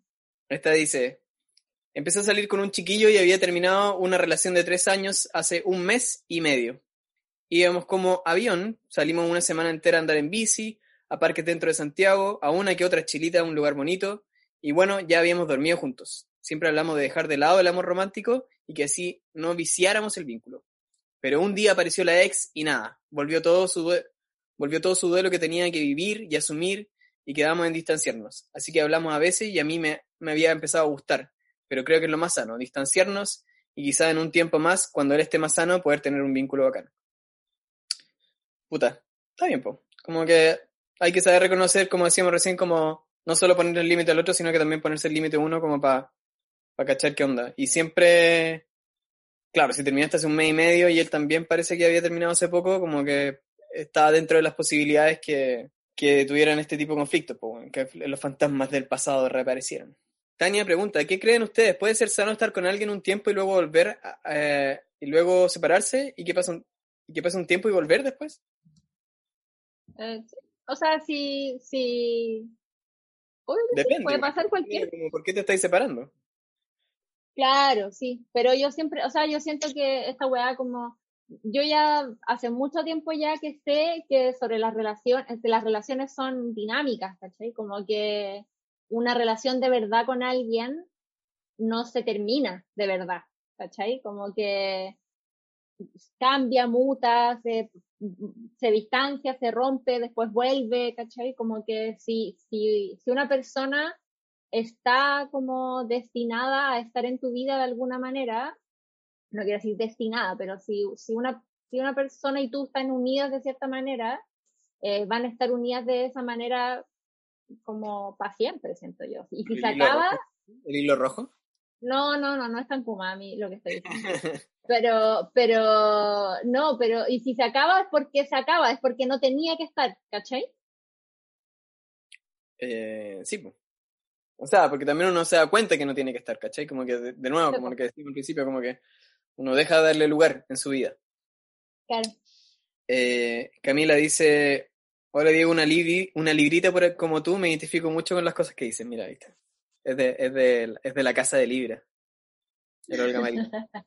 Esta dice, Empecé a salir con un chiquillo y había terminado una relación de tres años hace un mes y medio. Íbamos como avión, salimos una semana entera a andar en bici, a parques dentro de Santiago, a una que otra chilita a un lugar bonito, y bueno, ya habíamos dormido juntos. Siempre hablamos de dejar de lado el amor romántico y que así no viciáramos el vínculo. Pero un día apareció la ex y nada, volvió todo su, volvió todo su duelo que tenía que vivir y asumir y quedamos en distanciarnos. Así que hablamos a veces y a mí me, me había empezado a gustar pero creo que es lo más sano, distanciarnos y quizá en un tiempo más, cuando él esté más sano, poder tener un vínculo bacán. Puta, está bien, po. Como que hay que saber reconocer, como decíamos recién, como no solo poner el límite al otro, sino que también ponerse el límite uno como para pa cachar qué onda. Y siempre, claro, si terminaste hace un mes y medio y él también parece que había terminado hace poco, como que está dentro de las posibilidades que, que tuvieran este tipo de conflictos, que los fantasmas del pasado reaparecieran. Tania pregunta, ¿qué creen ustedes? ¿Puede ser sano estar con alguien un tiempo y luego volver eh, y luego separarse? ¿Y qué pasa un, y qué pasa un tiempo y volver después? Eh, o sea, si, si... Depende. puede pasar cualquier... ¿Por qué te estáis separando? Claro, sí, pero yo siempre, o sea, yo siento que esta weá como, yo ya hace mucho tiempo ya que sé que sobre las relaciones, las relaciones son dinámicas, ¿cachai? Como que una relación de verdad con alguien no se termina de verdad, ¿cachai? Como que cambia, muta, se, se distancia, se rompe, después vuelve, ¿cachai? Como que si, si, si una persona está como destinada a estar en tu vida de alguna manera, no quiero decir destinada, pero si, si, una, si una persona y tú están unidas de cierta manera, eh, van a estar unidas de esa manera como para siempre, siento yo. Y si se acaba... ¿El hilo rojo? No, no, no, no es tan mí lo que estoy diciendo. pero, pero, no, pero, y si se acaba es porque se acaba, es porque no tenía que estar, ¿cachai? Eh, sí, pues. O sea, porque también uno se da cuenta que no tiene que estar, ¿cachai? Como que, de, nuevo, como lo que decimos al principio, como que uno deja de darle lugar en su vida. Claro. Eh, Camila dice, Hola Diego, una, una librita por, como tú, me identifico mucho con las cosas que dices, mira, ¿viste? Es de, es de, es de la casa de Libra. El Olga María.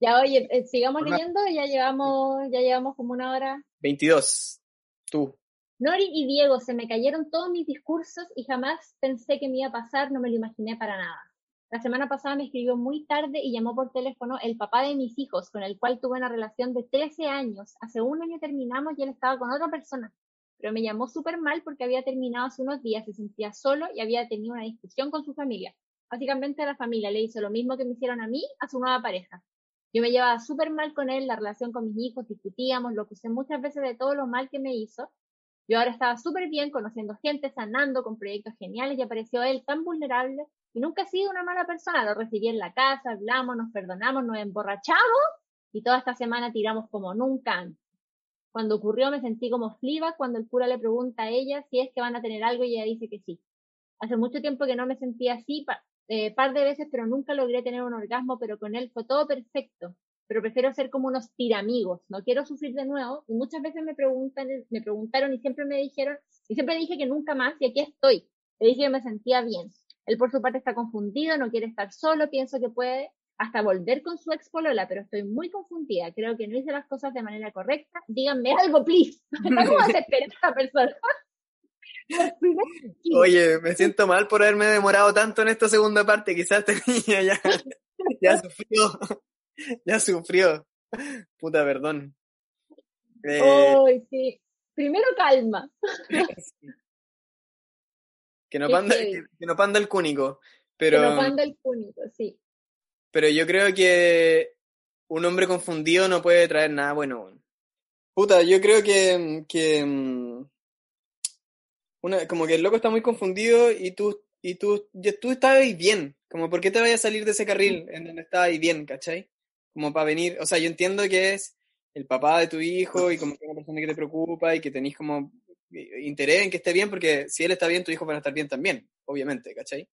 ya, oye, eh, sigamos leyendo, ya llevamos, ya llevamos como una hora. 22. Tú. Nori y Diego, se me cayeron todos mis discursos y jamás pensé que me iba a pasar, no me lo imaginé para nada. La semana pasada me escribió muy tarde y llamó por teléfono el papá de mis hijos, con el cual tuve una relación de 13 años. Hace un año terminamos y él estaba con otra persona, pero me llamó súper mal porque había terminado hace unos días, se sentía solo y había tenido una discusión con su familia. Básicamente la familia le hizo lo mismo que me hicieron a mí, a su nueva pareja. Yo me llevaba súper mal con él, la relación con mis hijos, discutíamos, lo acusé muchas veces de todo lo mal que me hizo. Yo ahora estaba súper bien, conociendo gente, sanando, con proyectos geniales y apareció él tan vulnerable y nunca ha sido una mala persona. Lo recibí en la casa, hablamos, nos perdonamos, nos emborrachamos y toda esta semana tiramos como nunca antes. Cuando ocurrió me sentí como fliba cuando el cura le pregunta a ella si es que van a tener algo y ella dice que sí. Hace mucho tiempo que no me sentía así, eh, par de veces, pero nunca logré tener un orgasmo, pero con él fue todo perfecto. Pero prefiero ser como unos tiramigos, no quiero sufrir de nuevo. Y muchas veces me preguntan, me preguntaron y siempre me dijeron, y siempre dije que nunca más, y aquí estoy. Le dije que me sentía bien. Él por su parte está confundido, no quiere estar solo, pienso que puede hasta volver con su ex polola, pero estoy muy confundida. Creo que no hice las cosas de manera correcta. Díganme algo, please. ¿Cómo desesperada esta persona? Oye, me siento mal por haberme demorado tanto en esta segunda parte. Quizás niño ya, ya sufrió. Ya sufrió. Puta, perdón. Eh, sí. Primero calma. Que no, panda, que, no panda el cúnico. Pero, que no panda el cúnico, sí. Pero yo creo que un hombre confundido no puede traer nada bueno. Puta, yo creo que, que mm, una, como que el loco está muy confundido y tú, y tú, tú estabas bien. Como, ¿por qué te vayas a salir de ese carril en donde estabas bien, cachai? Como para venir, o sea, yo entiendo que es el papá de tu hijo y como que una persona que te preocupa y que tenéis como interés en que esté bien, porque si él está bien, tu hijo va a estar bien también, obviamente, ¿cachai?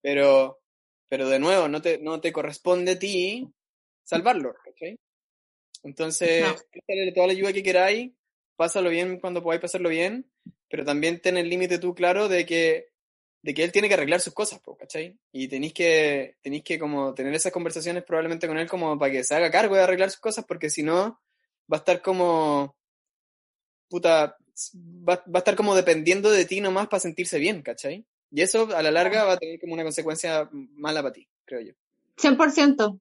Pero, pero de nuevo, no te, no te corresponde a ti salvarlo, ¿cachai? Entonces, no. toda la ayuda que queráis, pásalo bien cuando podáis pasarlo bien, pero también ten el límite tú claro de que, de que él tiene que arreglar sus cosas, ¿cachai? Y tenéis que, tenéis que como tener esas conversaciones probablemente con él como para que se haga cargo de arreglar sus cosas, porque si no, va a estar como, puta, va, va, a estar como dependiendo de ti nomás para sentirse bien, ¿cachai? Y eso a la larga va a tener como una consecuencia mala para ti, creo yo. 100%.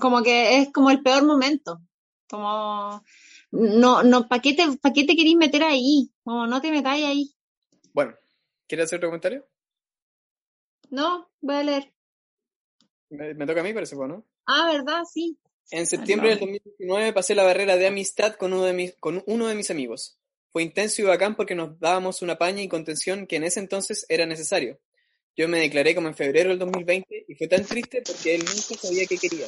Como que es como el peor momento. Como, no, no, ¿para qué te, pa qué te querís meter ahí? Como, no te metáis ahí. Bueno, ¿quieres hacer otro comentario? No, voy a leer. Me, me toca a mí, parece, ¿no? Ah, ¿verdad? Sí. En septiembre del 2019 pasé la barrera de amistad con uno de mis, con uno de mis amigos. Fue intenso y bacán porque nos dábamos una paña y contención que en ese entonces era necesario. Yo me declaré como en febrero del 2020 y fue tan triste porque él nunca sabía qué quería.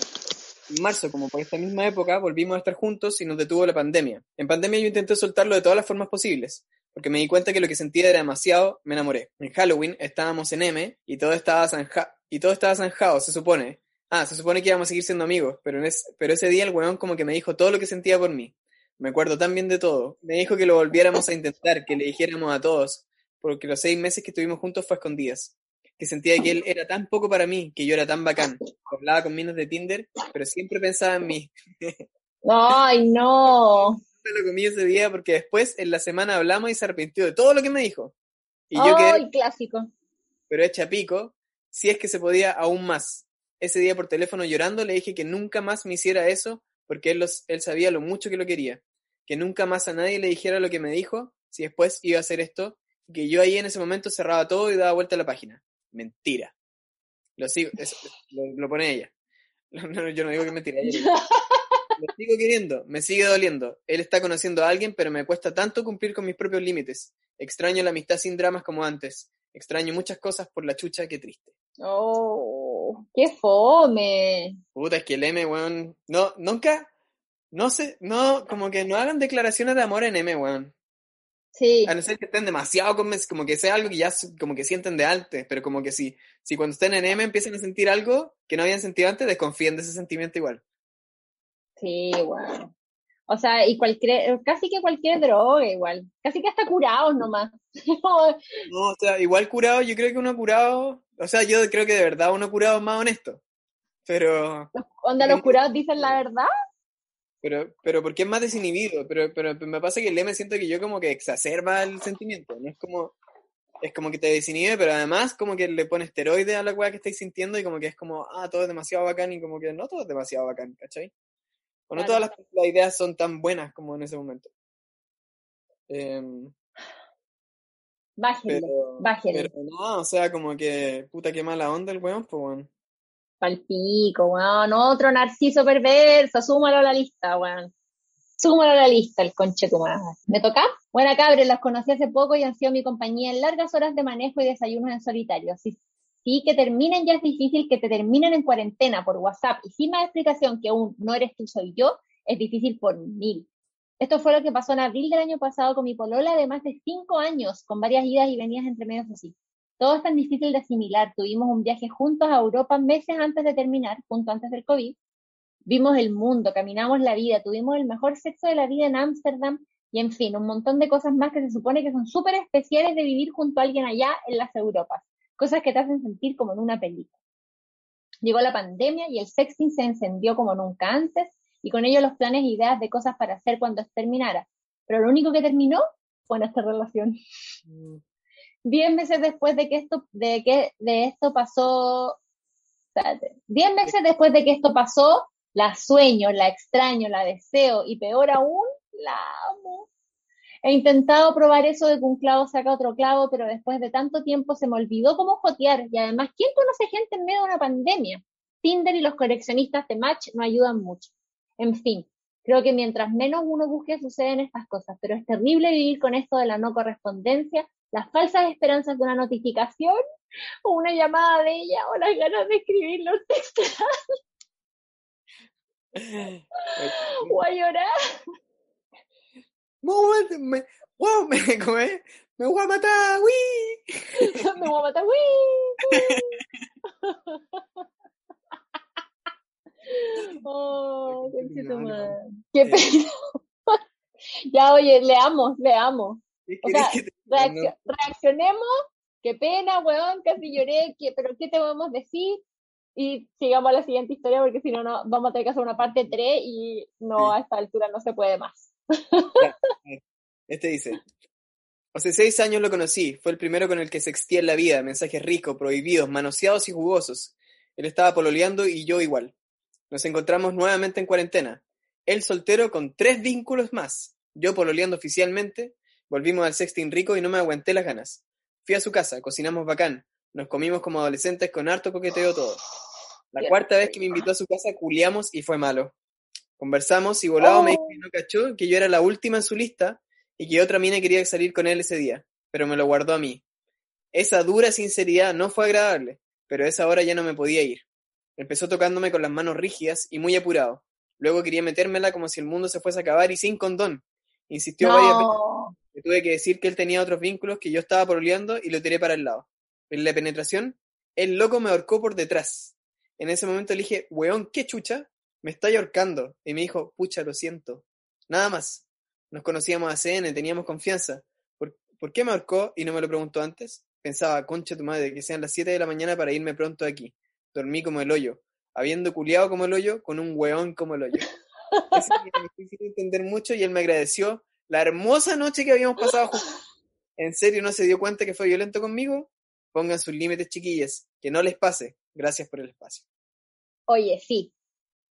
En marzo, como por esta misma época, volvimos a estar juntos y nos detuvo la pandemia. En pandemia yo intenté soltarlo de todas las formas posibles, porque me di cuenta que lo que sentía era demasiado, me enamoré. En Halloween estábamos en M y todo estaba, zanja y todo estaba zanjado, se supone. Ah, se supone que íbamos a seguir siendo amigos, pero, en pero ese día el weón como que me dijo todo lo que sentía por mí. Me acuerdo tan bien de todo. Me dijo que lo volviéramos a intentar, que le dijéramos a todos, porque los seis meses que estuvimos juntos fue a escondidas que sentía que él era tan poco para mí, que yo era tan bacán. Hablaba con minos de Tinder, pero siempre pensaba en mí. ¡Ay, no! Lo comí ese día porque después en la semana hablamos y se arrepintió de todo lo que me dijo. Y yo quedé, clásico! Pero hecha pico, si es que se podía aún más. Ese día por teléfono llorando le dije que nunca más me hiciera eso porque él, los, él sabía lo mucho que lo quería. Que nunca más a nadie le dijera lo que me dijo si después iba a hacer esto. Y que yo ahí en ese momento cerraba todo y daba vuelta a la página. Mentira. Lo sigo, lo, pone ella. yo no digo que es mentira. lo sigo queriendo, me sigue doliendo. Él está conociendo a alguien, pero me cuesta tanto cumplir con mis propios límites. Extraño la amistad sin dramas como antes. Extraño muchas cosas por la chucha, qué triste. Oh, qué fome. Puta, es que el M, weón. No, nunca, no sé, no, como que no hagan declaraciones de amor en M, weón. Sí. A no ser que estén demasiado como que sea algo que ya como que sienten de antes, pero como que si, si cuando estén en M empiezan a sentir algo que no habían sentido antes, desconfíen de ese sentimiento igual. Sí, bueno. O sea, y cualquier, casi que cualquier droga igual. Casi que hasta curados nomás. no, o sea, igual curado, yo creo que uno curado, o sea, yo creo que de verdad uno curado es más honesto. pero, Onda, los curados dicen la verdad. Pero, pero porque es más desinhibido, pero, pero me pasa que el M siento que yo como que exacerba el sentimiento, no es como, es como que te desinhibe, pero además como que le pone esteroide a la weá que estáis sintiendo y como que es como, ah, todo es demasiado bacán y como que no todo es demasiado bacán, ¿cachai? O no Claro. todas las, las ideas son tan buenas como en ese momento. Em, Bájenle, pero, bájenle. pero nada, o sea, como que, puta, qué mala onda el weón, pues bueno. Palpico, weón. Otro narciso perverso. Súmalo a la lista, weón. Súmalo a la lista, el conche tu. ¿Me toca? Buena cabre, los conocí hace poco y han sido mi compañía en largas horas de manejo y desayunos en solitario. Sí, sí, que terminen ya es difícil, que te terminen en cuarentena por WhatsApp y sin más explicación que aún no eres tú, soy yo, es difícil por mil. Esto fue lo que pasó en abril del año pasado con mi polola de más de cinco años, con varias idas y venidas entre medios así. Todo es tan difícil de asimilar. Tuvimos un viaje juntos a Europa meses antes de terminar, junto antes del COVID. Vimos el mundo, caminamos la vida, tuvimos el mejor sexo de la vida en Ámsterdam y en fin, un montón de cosas más que se supone que son súper especiales de vivir junto a alguien allá en las Europas. Cosas que te hacen sentir como en una película. Llegó la pandemia y el sexting se encendió como nunca antes y con ello los planes e ideas de cosas para hacer cuando terminara. Pero lo único que terminó fue nuestra relación. Diez meses después de que esto, de que de esto pasó, diez meses después de que esto pasó, la sueño, la extraño, la deseo y peor aún, la amo. He intentado probar eso de que un clavo saca otro clavo, pero después de tanto tiempo se me olvidó cómo jotear. Y además, ¿quién conoce gente en medio de una pandemia? Tinder y los coleccionistas de Match no ayudan mucho. En fin, creo que mientras menos uno busque suceden estas cosas, pero es terrible vivir con esto de la no correspondencia, las falsas esperanzas de una notificación o una llamada de ella o las ganas de escribir los textos o a llorar. Me, wow, me, me voy a matar, uy. Me voy a matar. ¡Uy! Oh, conchetumare. Qué pena. Ya, oye, leamos, leamos. ¿Qué O sea, te- reaccionemos. Qué pena, weón, casi lloré. ¿qué- pero ¿qué te podemos decir? Y sigamos a la siguiente historia porque si no, no vamos a tener que hacer una parte 3 y no Sí. a esta altura no se puede más. Este dice, hace seis años lo conocí, fue el primero con el que sextía en la vida, mensajes ricos, prohibidos, manoseados y jugosos. Él estaba pololeando y yo igual. Nos encontramos nuevamente en cuarentena. Él soltero con tres vínculos más. Yo pololeando oficialmente, volvimos al sexting rico y no me aguanté las ganas. Fui a su casa, cocinamos bacán, nos comimos como adolescentes con harto coqueteo todo. La cuarta vez que me invitó a su casa, culiamos y fue malo. Conversamos y volado me dijo que no cachó, que yo era la última en su lista y que otra mina quería salir con él ese día, pero me lo guardó a mí. Esa dura sinceridad no fue agradable, pero esa hora ya no me podía ir. Empezó tocándome con las manos rígidas y muy apurado. Luego quería metérmela como si el mundo se fuese a acabar y sin condón. Insistió varias veces No, le tuve que decir que él tenía otros vínculos que yo estaba pololeando y lo tiré para el lado. En la penetración, el loco me ahorcó por detrás. En ese momento le dije, weón, qué chucha, me está ahorcando. Y me dijo, pucha, lo siento. Nada más. Nos conocíamos a CN, teníamos confianza. ¿Por, por qué me ahorcó y no me lo preguntó antes? Pensaba, concha tu madre, que sean las 7 de la mañana para irme pronto de aquí. Dormí como el hoyo, habiendo culiado como el hoyo, con un weón como el hoyo. Ese día me difícil entender mucho y él me agradeció la hermosa noche que habíamos pasado juntos. ¿En serio no se dio cuenta que fue violento conmigo? Pongan sus límites, chiquillas. Que no les pase. Gracias por el espacio. Oye, sí,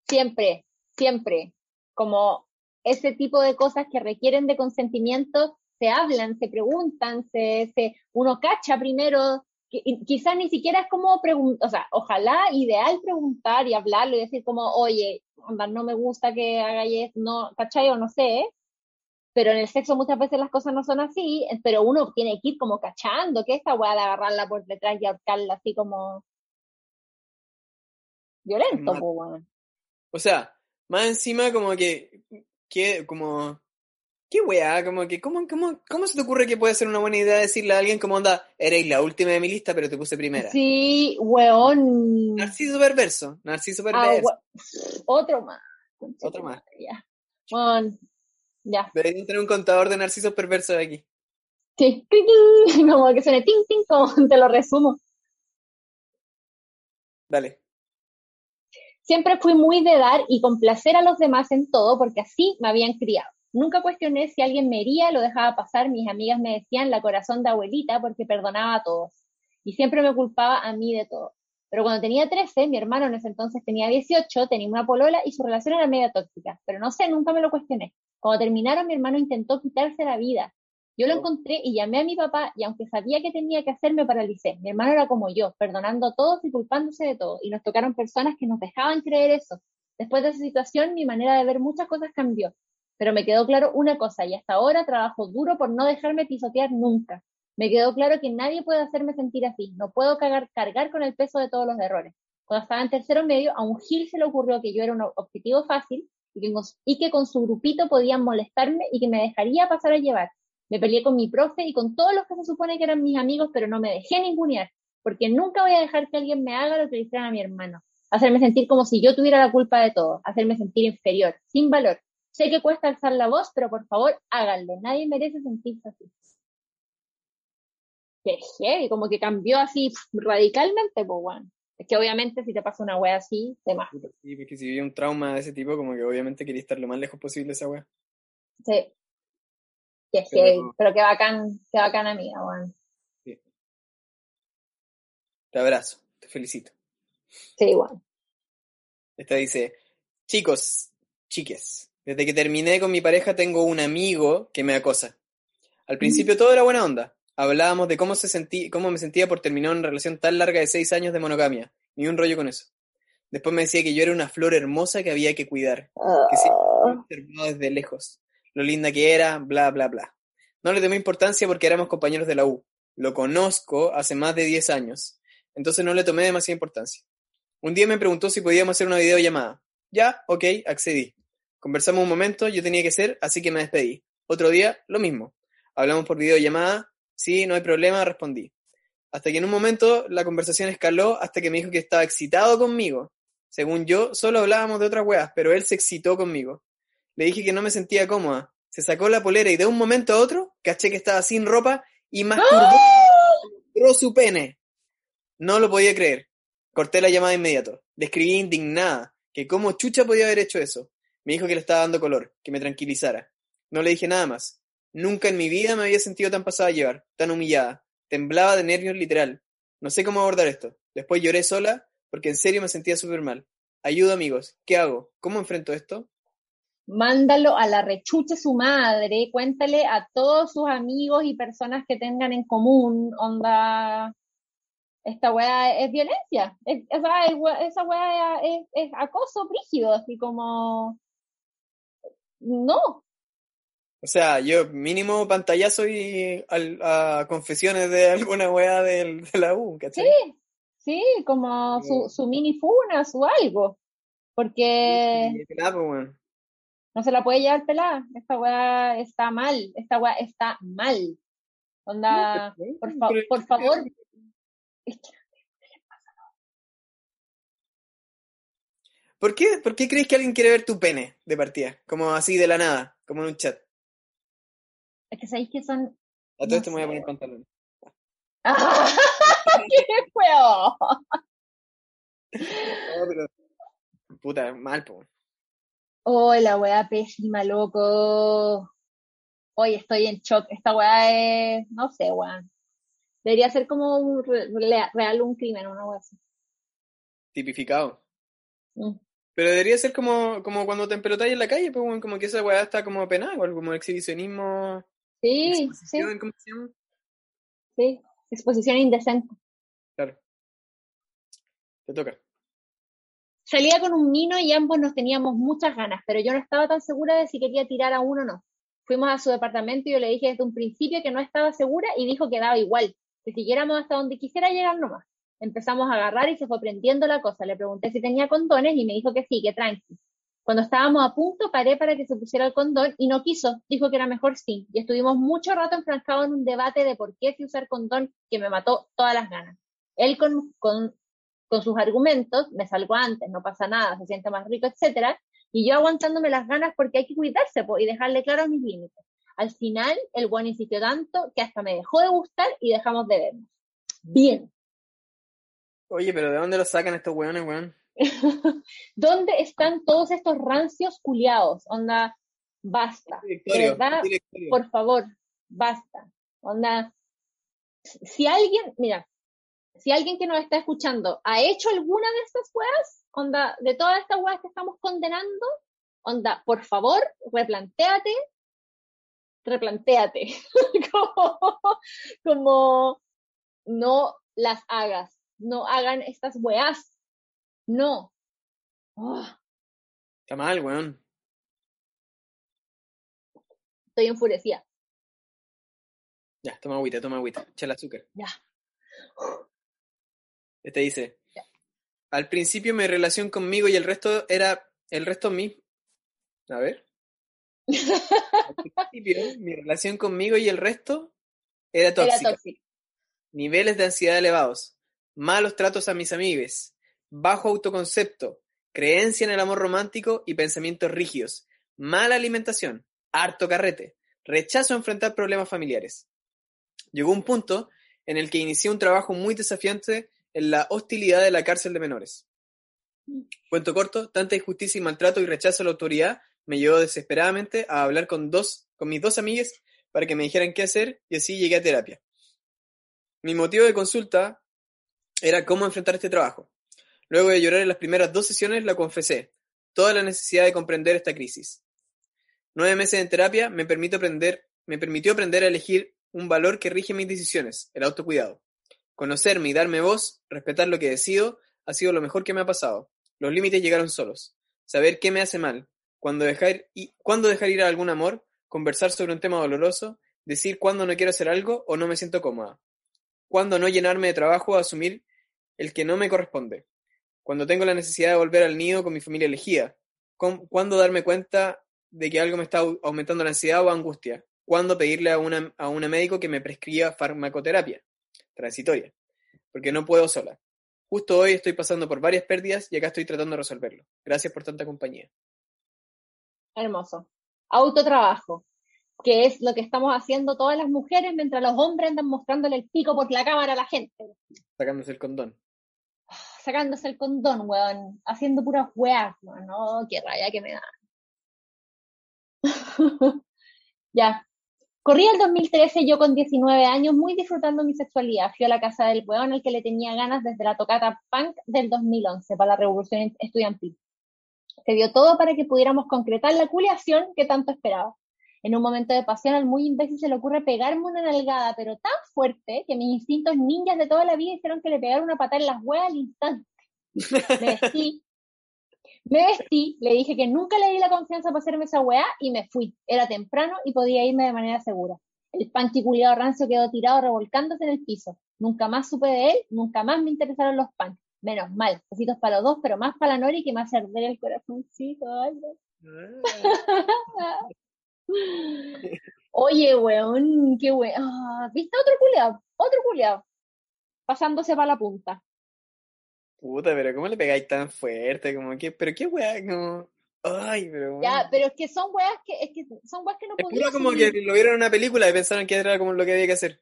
siempre, siempre, como ese tipo de cosas que requieren de consentimiento, se hablan, se preguntan, se, se uno cacha primero, quizás ni siquiera es como preguntar, o sea, ojalá ideal preguntar y hablarlo y decir como, oye, onda, no me gusta que hagáis no, ¿cachai? O no sé, pero en el sexo muchas veces las cosas no son así, pero uno tiene que ir como cachando, que esta weá de agarrarla por detrás y ahorcarla así como violento, po, weón. O sea, más encima como que, que como, qué weá, como que, ¿cómo, cómo, ¿cómo se te ocurre que puede ser una buena idea decirle a alguien como onda, eres la última de mi lista, pero te puse primera? Sí, weón. Narciso perverso, narciso Ah, perverso. Otro más. Otro más. Ya. Ya. Deberíamos tener un contador de narcisos perversos aquí. Sí. Como que suene ting ting, como te lo resumo. Dale. Siempre fui muy de dar y complacer a los demás en todo porque así me habían criado. Nunca cuestioné si alguien me hería, lo dejaba pasar. Mis amigas me decían la corazón de abuelita porque perdonaba a todos. Y siempre me culpaba a mí de todo. Pero cuando tenía 13, mi hermano en ese entonces tenía 18, tenía una polola y su relación era media tóxica. Pero no sé, nunca me lo cuestioné. Cuando terminaron, mi hermano intentó quitarse la vida. Yo lo encontré y llamé a mi papá y aunque sabía que tenía que hacer, me paralicé. Mi hermano era como yo, perdonando a todos y culpándose de todo. Y nos tocaron personas que nos dejaban creer eso. Después de esa situación, mi manera de ver muchas cosas cambió. Pero me quedó claro una cosa y hasta ahora trabajo duro por no dejarme pisotear nunca. Me quedó claro que nadie puede hacerme sentir así. No puedo cargar, cargar con el peso de todos los errores. Cuando estaba en tercero medio, a un Gil se le ocurrió que yo era un objetivo fácil y que, con su grupito podían molestarme y que me dejaría pasar a llevar. Me peleé con mi profe y con todos los que se supone que eran mis amigos, pero no me dejé ningunear, porque nunca voy a dejar que alguien me haga lo que le hicieron a mi hermano. Hacerme sentir como si yo tuviera la culpa de todo, hacerme sentir inferior, sin valor. Sé que cuesta alzar la voz, pero por favor háganlo. Nadie merece sentirse así. Qué heavy, como que cambió así radicalmente, pues bueno. Es que obviamente si te pasa una wea así, te más. Sí, porque si vive un trauma de ese tipo, como que obviamente quería estar lo más lejos posible de esa wea. Sí. Qué heavy, pero qué bacán, qué bacán amiga, weón. Sí. Te abrazo, te felicito. Sí, igual. Esta dice, chicos, chiques, desde que terminé con mi pareja tengo un amigo que me acosa. Al principio todo era buena onda. Hablábamos de cómo, se sentí, cómo me sentía por terminar una relación tan larga de seis años de monogamia. Ni un rollo con eso. Después me decía que yo era una flor hermosa que había que cuidar. Que siempre ah. desde lejos lo linda que era, bla, bla, bla. No le tomé importancia porque éramos compañeros de la U. Lo conozco hace más de 10 años, entonces no le tomé demasiada importancia. Un día me preguntó si podíamos hacer una videollamada. Ya, ok, accedí. Conversamos un momento, yo tenía que ser, así que me despedí. Otro día, lo mismo. Hablamos por videollamada, sí, no hay problema, respondí. Hasta que en un momento la conversación escaló hasta que me dijo que estaba excitado conmigo. Según yo, solo hablábamos de otras weas, pero él se excitó conmigo. Le dije que no me sentía cómoda. Se sacó la polera y de un momento a otro caché que estaba sin ropa y masturbó ¡Ah! su pene. No lo podía creer. Corté la llamada de inmediato. Le escribí indignada que cómo chucha podía haber hecho eso. Me dijo que le estaba dando color, que me tranquilizara. No le dije nada más. Nunca en mi vida me había sentido tan pasada a llevar, tan humillada. Temblaba de nervios literal. No sé cómo abordar esto. Después lloré sola porque en serio me sentía súper mal. Ayuda amigos. ¿Qué hago? ¿Cómo enfrento esto? mándalo a la rechuche su madre, cuéntale a todos sus amigos y personas que tengan en común, onda, esta weá es violencia, esa weá es, acoso brígido, así como, no. O sea, yo mínimo pantallazo y a, confesiones de alguna weá de la U, ¿cachai? Sí, sí, como su, su mini funa, su algo, porque... No se la puede llevar pelada. Esta weá está mal. Esta weá está mal. Onda, por, por favor. ¿Por qué, ¿Por qué crees que alguien quiere ver tu pene de partida? Como así de la nada, como en un chat. Es que sabéis que son. A todo esto me voy a poner pantalones. ¡Qué feo! Puta, mal, po. Oh, la weá pésima, loco. Hoy estoy en shock. Esta weá es, no sé, weón. Debería ser como un real un crimen, una weá así. Tipificado. Mm. Pero debería ser como, como cuando te empelotáis en la calle, pues, como que esa weá está como penada, como exhibicionismo. Sí, sí. ¿cómo se llama? Sí, exposición indecente. Claro. Te toca. Salía con un mino y ambos nos teníamos muchas ganas, pero yo no estaba tan segura de si quería tirar a uno o no. Fuimos a su departamento y yo le dije desde un principio que no estaba segura y dijo que daba igual, que siguiéramos hasta donde quisiera llegar nomás. Empezamos a agarrar y se fue prendiendo la cosa. Le pregunté si tenía condones y me dijo que sí, que tranqui. Cuando estábamos a punto, paré para que se pusiera el condón y no quiso. Dijo que era mejor sí. Y estuvimos mucho rato enfrancados en un debate de por qué si usar condón que me mató todas las ganas. Él con, con con sus argumentos, me salgo antes, no pasa nada, se siente más rico, etcétera, y yo aguantándome las ganas porque hay que cuidarse y dejarle claros mis límites. Al final, el buen insistió tanto que hasta me dejó de gustar y dejamos de vernos. Bien. Oye, pero ¿de dónde lo sacan estos weones, weón? ¿Dónde están todos estos rancios culiados? Onda, basta. Verdad, por favor, basta. Onda, si alguien, mira, si alguien que nos está escuchando ha hecho alguna de estas weas, onda, de todas estas weas que estamos condenando, onda, por favor, replantéate, replantéate. como, como no las hagas, no hagan estas weas. No. Ah. Está mal, weón. Estoy enfurecida. Ya, toma agüita, toma agüita. Echa el azúcar. Ya. Este dice. Al principio mi relación conmigo y el resto era el resto mí. A ver. Al principio mi relación conmigo y el resto era tóxica. Era tóxica. Niveles de ansiedad elevados. Malos tratos a mis amigos. Bajo autoconcepto. Creencia en el amor romántico y pensamientos rígidos. Mala alimentación. Harto carrete. Rechazo a enfrentar problemas familiares. Llegó un punto en el que inicié un trabajo muy desafiante en la hostilidad de la cárcel de menores. Cuento corto, tanta injusticia y maltrato y rechazo a la autoridad me llevó desesperadamente a hablar con dos, con mis dos amigas para que me dijeran qué hacer y así llegué a terapia. Mi motivo de consulta era cómo enfrentar este trabajo. Luego de llorar en las primeras dos sesiones, la confesé, toda la necesidad de comprender esta crisis. Nueve meses en terapia me, aprender, me permitió aprender a elegir un valor que rige mis decisiones, el autocuidado. Conocerme y darme voz, respetar lo que decido, ha sido lo mejor que me ha pasado. Los límites llegaron solos. Saber qué me hace mal, dejar, y, cuándo dejar ir a algún amor, conversar sobre un tema doloroso, decir cuándo no quiero hacer algo o no me siento cómoda. Cuándo no llenarme de trabajo o asumir el que no me corresponde. Cuando tengo la necesidad de volver al nido con mi familia elegida. Cuándo darme cuenta de que algo me está aumentando la ansiedad o angustia cuándo pedirle a, una, a un médico que me prescriba farmacoterapia transitoria, porque no puedo sola. Justo hoy estoy pasando por varias pérdidas y acá estoy tratando de resolverlo. Gracias por tanta compañía. Hermoso. Autotrabajo, que es lo que estamos haciendo todas las mujeres mientras los hombres andan mostrándole el pico por la cámara a la gente. Sacándose el condón. Sacándose el condón, weón. Haciendo puras weas, weón. No, qué raya que me da. ya, Corría el 2013 yo con 19 años muy disfrutando mi sexualidad. Fui a la casa del weón al que le tenía ganas desde la tocata punk del 2011 para la revolución estudiantil. Se dio todo para que pudiéramos concretar la culiación que tanto esperaba. En un momento de pasión al muy imbécil se le ocurre pegarme una nalgada, pero tan fuerte que mis instintos ninjas de toda la vida hicieron que le pegara una patada en las huevas al instante. Me vestí, me vestí, le dije que nunca le di la confianza para hacerme esa weá y me fui. Era temprano y podía irme de manera segura. El panquiculiado rancio quedó tirado revolcándose en el piso. Nunca más supe de él, nunca más me interesaron los pan. Menos mal, besitos para los dos, pero más para la Nori que me hace arder el corazoncito. Oye, weón, qué weón. Ah, ¿Viste otro culiado? Otro culiado. Pasándose para la punta. Puta, pero ¿cómo le pegáis tan fuerte? Como que, pero qué weá, como. Ay, pero. Ya, pero es que son weas que, es que son weas que no podían. Es como que lo vieron en una película y pensaron que era como lo que había que hacer.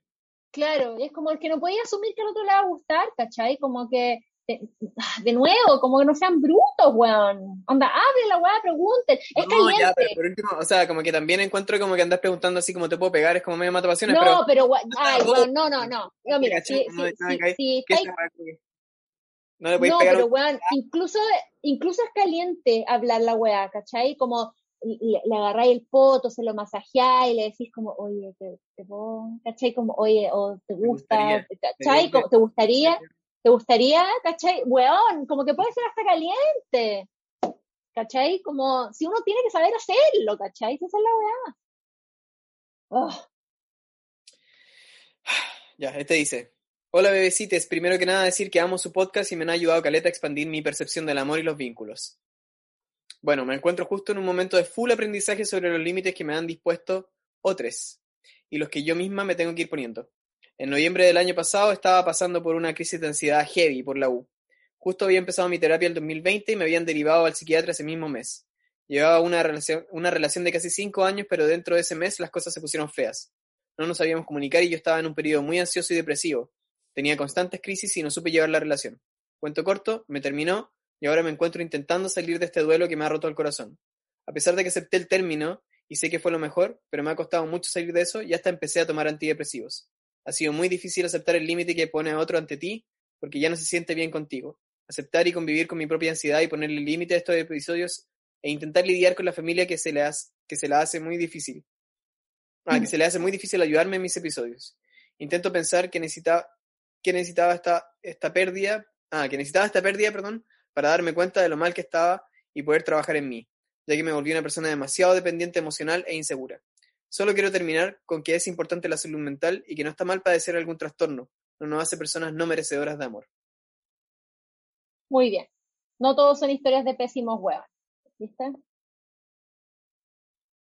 Claro, es como el que no podía asumir que al otro le va a gustar, ¿cachai? Como que. De, nuevo, como que no sean brutos, weón. Onda, abre la weá, pregunten. Es no, caliente. Ya, pero por último, o sea, como que también encuentro como que andas preguntando así como te puedo pegar, es como medio mata pasiones. No, pero, pero, ay, weón, no, no, no. No, mira, si, si, no le no, pero weón, incluso, incluso es caliente hablar la weá, ¿cachai? Como le, agarráis el poto, se lo masajeáis y le decís como, oye, te, te ¿cachai? Como, oye, o te gusta, ¿cachai? Como, ¿Te gustaría? ¿Te gustaría? ¿cachai? Weón, como que puede ser hasta caliente, ¿cachai? Como, si uno tiene que saber hacerlo, ¿cachai? Esa es la weá. Oh. Ya, este dice, Hola bebecites, primero que nada decir que amo su podcast y me han ayudado Caleta a expandir mi percepción del amor y los vínculos. Bueno, me encuentro justo en un momento de full aprendizaje sobre los límites que me han dispuesto otros y los que yo misma me tengo que ir poniendo. En noviembre del año pasado estaba pasando por una crisis de ansiedad heavy por la U. Justo había empezado mi terapia el 2020 y me habían derivado al psiquiatra ese mismo mes. Llevaba una relación, de casi cinco años, pero dentro de ese mes las cosas se pusieron feas. No nos sabíamos comunicar y yo estaba en un periodo muy ansioso y depresivo Tenía constantes crisis y no supe llevar la relación. Cuento corto, me terminó y y ahora me encuentro intentando salir de este duelo que me ha roto el corazón. A pesar de que acepté el término y sé que fue lo mejor, pero me ha costado mucho salir de eso y hasta empecé a tomar antidepresivos. Ha sido muy difícil aceptar el límite que pone otro ante ti porque ya no se siente bien contigo. Aceptar y convivir con mi propia ansiedad y ponerle límite a estos episodios e intentar lidiar con la familia que se le, hace, que se la hace muy difícil. Ah, que se le hace muy difícil ayudarme en mis episodios. Intento pensar que necesitaba, que necesitaba esta, esta pérdida, ah, que necesitaba esta pérdida, perdón, para darme cuenta de lo mal que estaba y poder trabajar en mí, ya que me volví una persona demasiado dependiente emocional e insegura. Solo quiero terminar con que es importante la salud mental y que no está mal padecer algún trastorno, no nos hace personas no merecedoras de amor. Muy bien. No todos son historias de pésimos huevos. ¿Viste?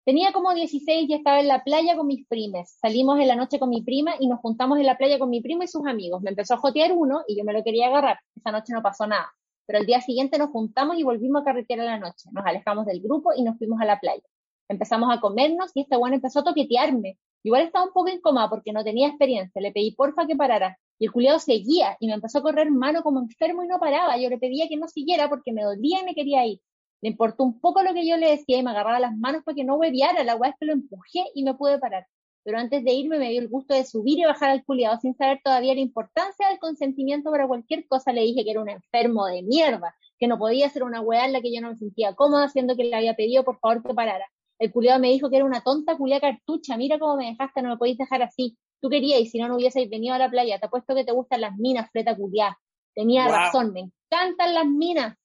Tenía como 16 y estaba en la playa con mis primes. Salimos en la noche con mi prima y nos juntamos en la playa con mi primo y sus amigos. Me empezó a jotear uno y yo me lo quería agarrar. Esa noche no pasó nada. Pero el día siguiente nos juntamos y volvimos a carretear en la noche. Nos alejamos del grupo y nos fuimos a la playa. Empezamos a comernos y este bueno empezó a toquetearme. Igual estaba un poco incómoda porque no tenía experiencia. Le pedí porfa que parara. Y el culiado seguía y me empezó a correr mano como enfermo y no paraba. Yo le pedía que no siguiera porque me dolía y me quería ir. Le importó un poco lo que yo le decía y me agarraba las manos para que no hueviara. La weá es que lo empujé y me pude parar. Pero antes de irme me dio el gusto de subir y bajar al culiado sin saber todavía la importancia del consentimiento para cualquier cosa. Le dije que era un enfermo de mierda, que no podía ser una weá en la que yo no me sentía cómoda, haciendo que le había pedido por favor que parara. El culiado me dijo que era una tonta culia cartucha. Mira cómo me dejaste, no me podéis dejar así. Tú querías y si no, no hubieseis venido a la playa. Te apuesto que te gustan las minas, fleta culiada. Tenía razón, me encantan las minas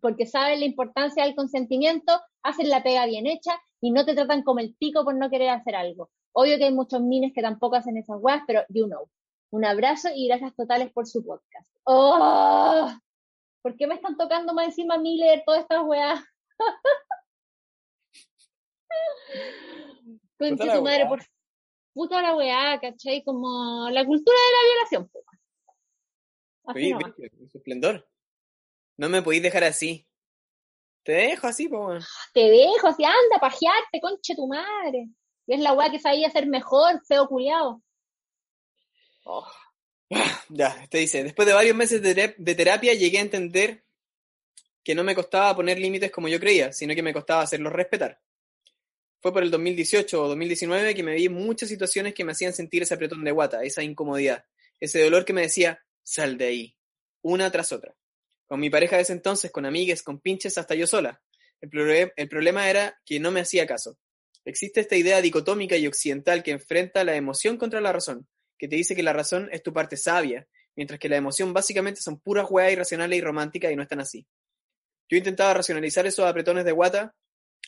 porque saben la importancia del consentimiento, hacen la pega bien hecha y no te tratan como el pico por no querer hacer algo. Obvio que hay muchos mines que tampoco hacen esas weas, pero you know. Un abrazo y gracias totales por su podcast. ¡Oh! ¿Por qué me están tocando más encima a mí leer todas estas weas? Conche tu madre, por puta la weá, ¿cachai? Como la cultura de la violación. Así Oye, su esplendor. No me podéis dejar así. Te dejo así, po. Te dejo así, anda, pajearte, conche tu madre. es la weá que sabía hacer mejor, feo culiado. Oh. Ya, te dice, después de varios meses de, de terapia llegué a entender que no me costaba poner límites como yo creía, sino que me costaba hacerlos respetar. Fue por el 2018 o 2019 que me vi muchas situaciones que me hacían sentir ese apretón de guata, esa incomodidad, ese dolor que me decía, sal de ahí, una tras otra. Con mi pareja de ese entonces, con amigues, con pinches, hasta yo sola. El, problema era que no me hacía caso. Existe esta idea dicotómica y occidental que enfrenta la emoción contra la razón, que te dice que la razón es tu parte sabia, mientras que la emoción básicamente son puras hueá irracionales y románticas y no están así. Yo intentaba racionalizar esos apretones de guata,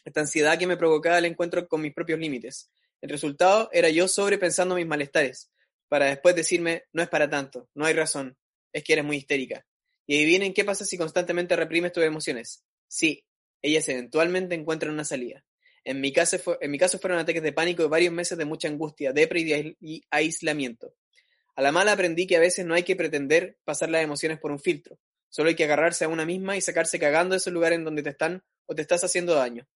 esta ansiedad que me provocaba el encuentro con mis propios límites. El resultado era yo sobrepensando mis malestares, para después decirme, no es para tanto, no hay razón, es que eres muy histérica. Y adivinen qué pasa si constantemente reprimes tus emociones. Sí, ellas eventualmente encuentran una salida. En mi, caso fue, en mi caso fueron ataques de pánico de varios meses de mucha angustia, depresión y aislamiento. A la mala aprendí que a veces no hay que pretender pasar las emociones por un filtro. Solo hay que agarrarse a una misma y sacarse cagando de ese lugar en donde te están o te estás haciendo daño.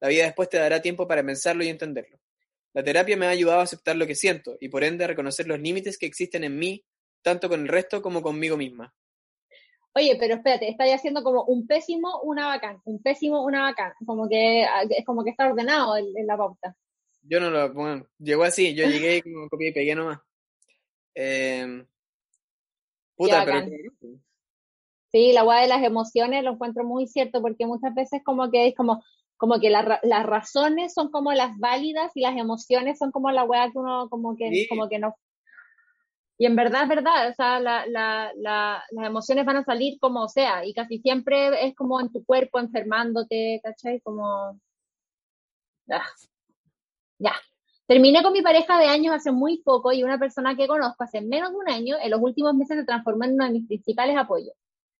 La vida después te dará tiempo para pensarlo y entenderlo. La terapia me ha ayudado a aceptar lo que siento y por ende a reconocer los límites que existen en mí, tanto con el resto como conmigo misma. Oye, pero espérate, está haciendo como un pésimo, una bacán, un pésimo, una bacán, como que es como que está ordenado en, la pauta. Yo no lo, bueno, llegó así, yo llegué y como copié y pegué nomás. Eh, puta, pero... Sí, la guay de las emociones lo encuentro muy cierto porque muchas veces como que es como, como que las razones son como las válidas y las emociones son como la weá que uno como que, como que no, y en verdad es verdad, o sea, la, la, la, las emociones van a salir como sea, y casi siempre es como en tu cuerpo enfermándote, ¿cachai? Como... Ah. Ya. Terminé con mi pareja de años hace muy poco y una persona que conozco hace menos de un año, en los últimos meses se transformó en uno de mis principales apoyos.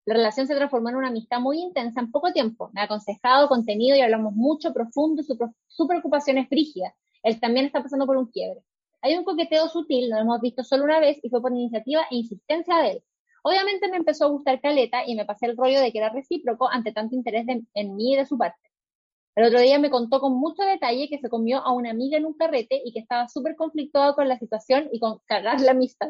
La relación se transformó en una amistad muy intensa en poco tiempo. Me ha aconsejado, contenido y hablamos mucho, profundo, su, su preocupación es frígida. Él también está pasando por un quiebre. Hay un coqueteo sutil, lo hemos visto solo una vez y fue por iniciativa e insistencia de él. Obviamente me empezó a gustar Caleta y me pasé el rollo de que era recíproco ante tanto interés en mí y de su parte. El otro día me contó con mucho detalle que se comió a una amiga en un carrete y que estaba súper conflictuado con la situación y con cagar la amistad.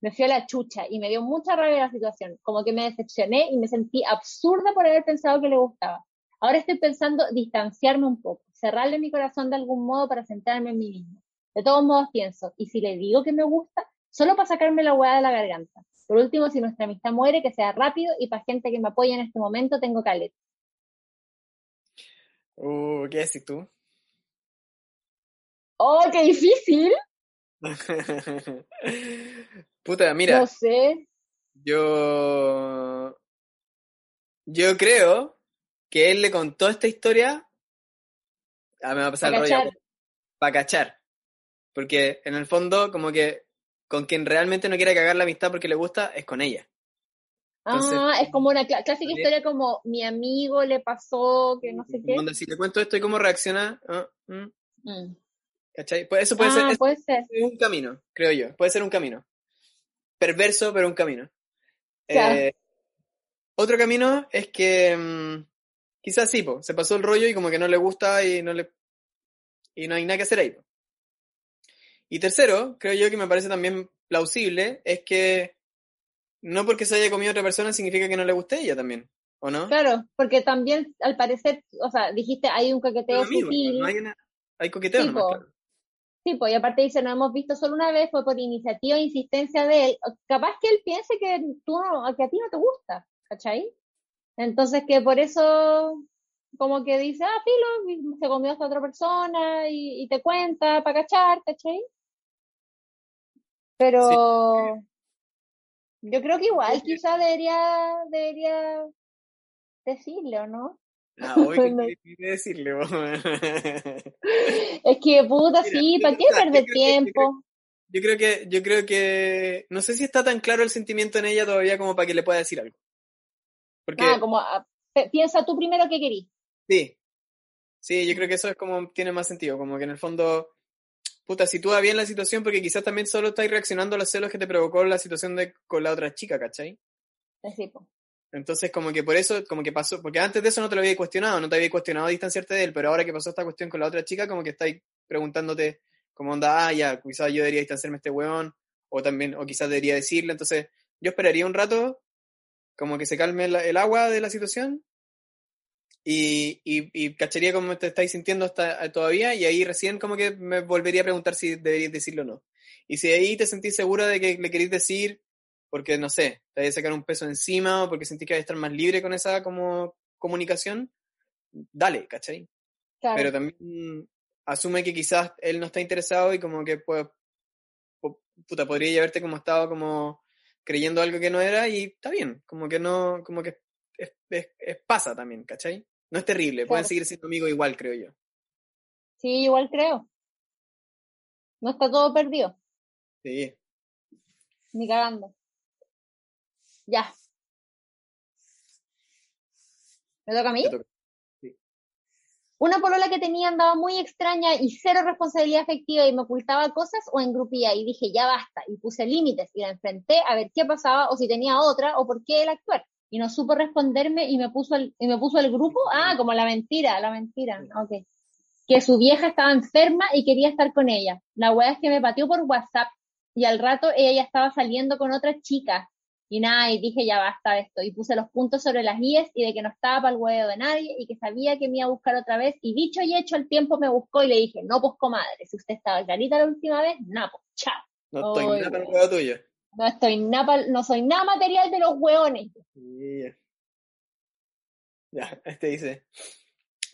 Me fui a la chucha y me dio mucha rabia la situación. Como que me decepcioné y me sentí absurda por haber pensado que le gustaba. Ahora estoy pensando distanciarme un poco, cerrarle mi corazón de algún modo para centrarme en mí mismo. De todos modos pienso, ¿y si le digo que me gusta? Solo para sacarme la hueá de la garganta. Por último, si nuestra amistad muere, que sea rápido y para gente que me apoya en este momento tengo caleta. Uh, ¿qué decís tú? ¡Oh, qué difícil! Puta, mira. No sé. Yo. Yo creo que él le contó esta historia. A me va a pasar el rollo. Para cachar. Porque en el fondo, como que con quien realmente no quiere cagar la amistad porque le gusta es con ella. ah, es como una clásica historia como mi amigo le pasó, que no sé qué. si le cuento esto y cómo reacciona. Ah, mm. Mm. ¿Cachai? Pues eso puede, ah, ser, puede ser. un camino, creo yo. Puede ser un camino. Perverso, pero un camino. Claro. Eh, otro camino es que mm, quizás sí, po, se pasó el rollo y como que no le gusta y no le y no hay nada que hacer ahí. Y tercero, creo yo que me parece también plausible, es que no porque se haya comido otra persona significa que no le guste ella también, ¿o no? Claro, porque también al parecer, o sea, dijiste hay un coqueteo sutil. No hay, hay coqueteo sí, nomás, claro. Sí, pues y aparte dice, no hemos visto solo una vez, fue por iniciativa e insistencia de él. Capaz que él piense que, tú no, que a ti no te gusta, ¿cachai? Entonces que por eso como que dice, ah, filo, se comió a esta otra persona y, y te cuenta para cachar, ¿cachai? Pero yo creo que igual quizá debería, debería decirle, ¿o no? Ah, hoy que decirle, Es que puta, sí, ¿para qué perder tiempo? yo, creo, que, yo creo que, no sé si está tan claro el sentimiento en ella todavía como para que le pueda decir algo. Porque, ah, como, ah, piensa tú primero qué querís. Sí, sí, yo creo que eso es como, tiene más sentido, como que en el fondo, puta, sitúa bien la situación porque quizás también solo estáis reaccionando a los celos que te provocó la situación de con la otra chica, ¿cachai? Sí, pues. Entonces, como que por eso, como que pasó, porque antes de eso no te lo había cuestionado, no te había cuestionado distanciarte de él, pero ahora que pasó esta cuestión con la otra chica, como que estáis preguntándote, como onda, ah, ya, quizás yo debería distanciarme a este weón, o también, o quizás debería decirle, entonces, yo esperaría un rato, como que se calme el agua de la situación, y, y, y, cacharía cómo te estáis sintiendo hasta eh, todavía, y ahí recién como que me volvería a preguntar si deberíais decirlo o no. Y si ahí te sentís segura de que le queréis decir, porque no sé, te vais a sacar un peso encima o porque sentís que vais a estar más libre con esa como comunicación, dale, ¿cachai? Pero también asume que quizás él no está interesado y como que puede, puta, podría llevarte como estaba como creyendo algo que no era y está bien, como que no, como que es, pasa también, ¿cachai? No es terrible, pueden seguir siendo amigos igual, creo yo. Sí, igual creo. No está todo perdido. Sí. Ni cagando. Ya. ¿Me toca a mí? Una polola que tenía andaba muy extraña y cero responsabilidad afectiva y me ocultaba cosas o engrupía y dije ya basta y puse límites y la enfrenté a ver qué pasaba o si tenía otra o por qué el actuar y no supo responderme y me puso el, y me puso el grupo, ah, como la mentira, la mentira, ok. Que su vieja estaba enferma y quería estar con ella. La wea es que me pateó por WhatsApp y al rato ella ya estaba saliendo con otra chica y nada, y dije, ya basta esto. Y puse los puntos sobre las guías y de que no estaba para el huevo de nadie y que sabía que me iba a buscar otra vez. Y dicho y hecho, el tiempo me buscó y le dije, no, pues comadre, si usted estaba clarita la última vez, no, pues chao. No estoy nada para el huevo tuyo. No estoy nada, no soy nada material de los hueones. Ya, este dice.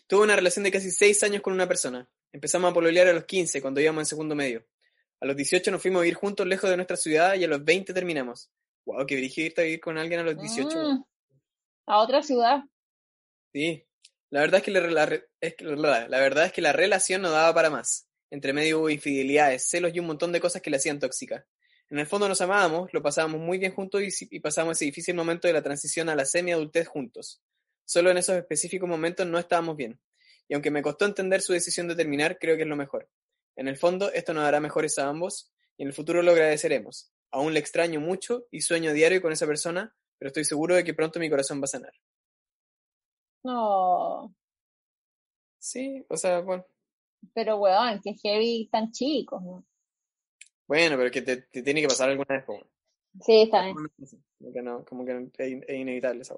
Tuve una relación de casi seis años con una persona. Empezamos a pololear a los 15, cuando íbamos en segundo medio. A los 18 nos fuimos a vivir juntos lejos de nuestra ciudad y a los 20 terminamos. Wow, que dirigí irte a vivir con alguien a los 18. Mm, a otra ciudad. Sí. La verdad es que la, es la, la, verdad es que la relación no daba para más. Entre medio hubo infidelidades, celos y un montón de cosas que la hacían tóxica. En el fondo nos amábamos, lo pasábamos muy bien juntos y, y pasábamos ese difícil momento de la transición a la semi-adultez juntos. Solo en esos específicos momentos no estábamos bien. Y aunque me costó entender su decisión de terminar, creo que es lo mejor. En el fondo, esto nos hará mejores a ambos y en el futuro lo agradeceremos. Aún le extraño mucho y sueño diario con esa persona, pero estoy seguro de que pronto mi corazón va a sanar. No. Sí, o sea, bueno. Pero, weón, que heavy tan chico, ¿no? Bueno, pero que te, tiene que pasar alguna vez. Sí, está bien. Como que no, como que es, inevitable esa.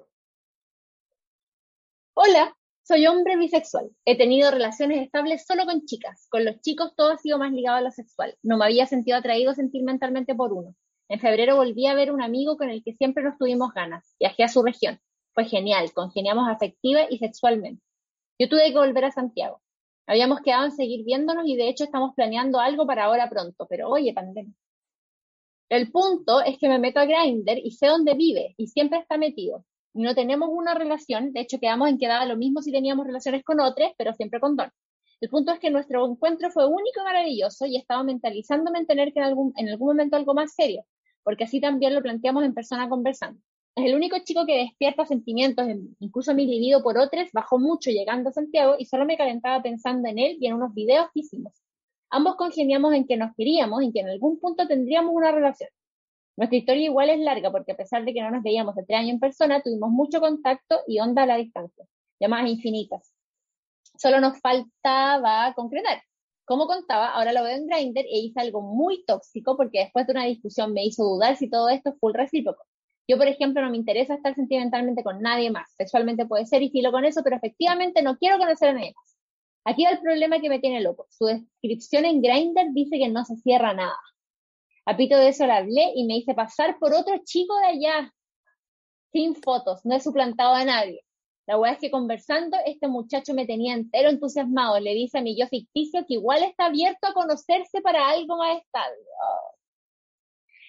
Hola, soy hombre bisexual. He tenido relaciones estables solo con chicas. Con los chicos todo ha sido más ligado a lo sexual. No me había sentido atraído sentimentalmente por uno. En febrero volví a ver un amigo con el que siempre nos tuvimos ganas. Viajé a su región. Fue genial, congeniamos afectiva y sexualmente. Yo tuve que volver a Santiago. Habíamos quedado en seguir viéndonos y de hecho estamos planeando algo para ahora pronto, pero oye, pandemia. El punto es que me meto a Grindr y sé dónde vive y siempre está metido. Y no tenemos una relación, de hecho quedamos en que daba lo mismo si teníamos relaciones con otros, pero siempre con dos. El punto es que nuestro encuentro fue único y maravilloso y estaba mentalizándome en tener que en algún, en algún momento algo más serio, porque así también lo planteamos en persona conversando. Es el único chico que despierta sentimientos, incluso mi libido por otros bajó mucho llegando a Santiago y solo me calentaba pensando en él y en unos videos que hicimos. Ambos congeniamos en que nos queríamos en que en algún punto tendríamos una relación. Nuestra historia igual es larga porque a pesar de que no nos veíamos de tres años en persona, tuvimos mucho contacto y onda a la distancia, llamadas infinitas. Solo nos faltaba concretar. Como contaba, ahora lo veo en Grindr e hice algo muy tóxico porque después de una discusión me hizo dudar si todo esto es full recíproco. Yo, por ejemplo, no me interesa estar sentimentalmente con nadie más. Sexualmente puede ser y filo con eso, pero efectivamente no quiero conocer a nadie más. Aquí va el problema que me tiene loco. Su descripción en Grindr dice que no se cierra nada. A Pito de eso le hablé y me hice pasar por otro chico de allá. Sin fotos, no he suplantado a nadie. La weá es que conversando, este muchacho me tenía entero entusiasmado. Le dice a mi yo ficticio que igual está abierto a conocerse para algo más estable. Oh.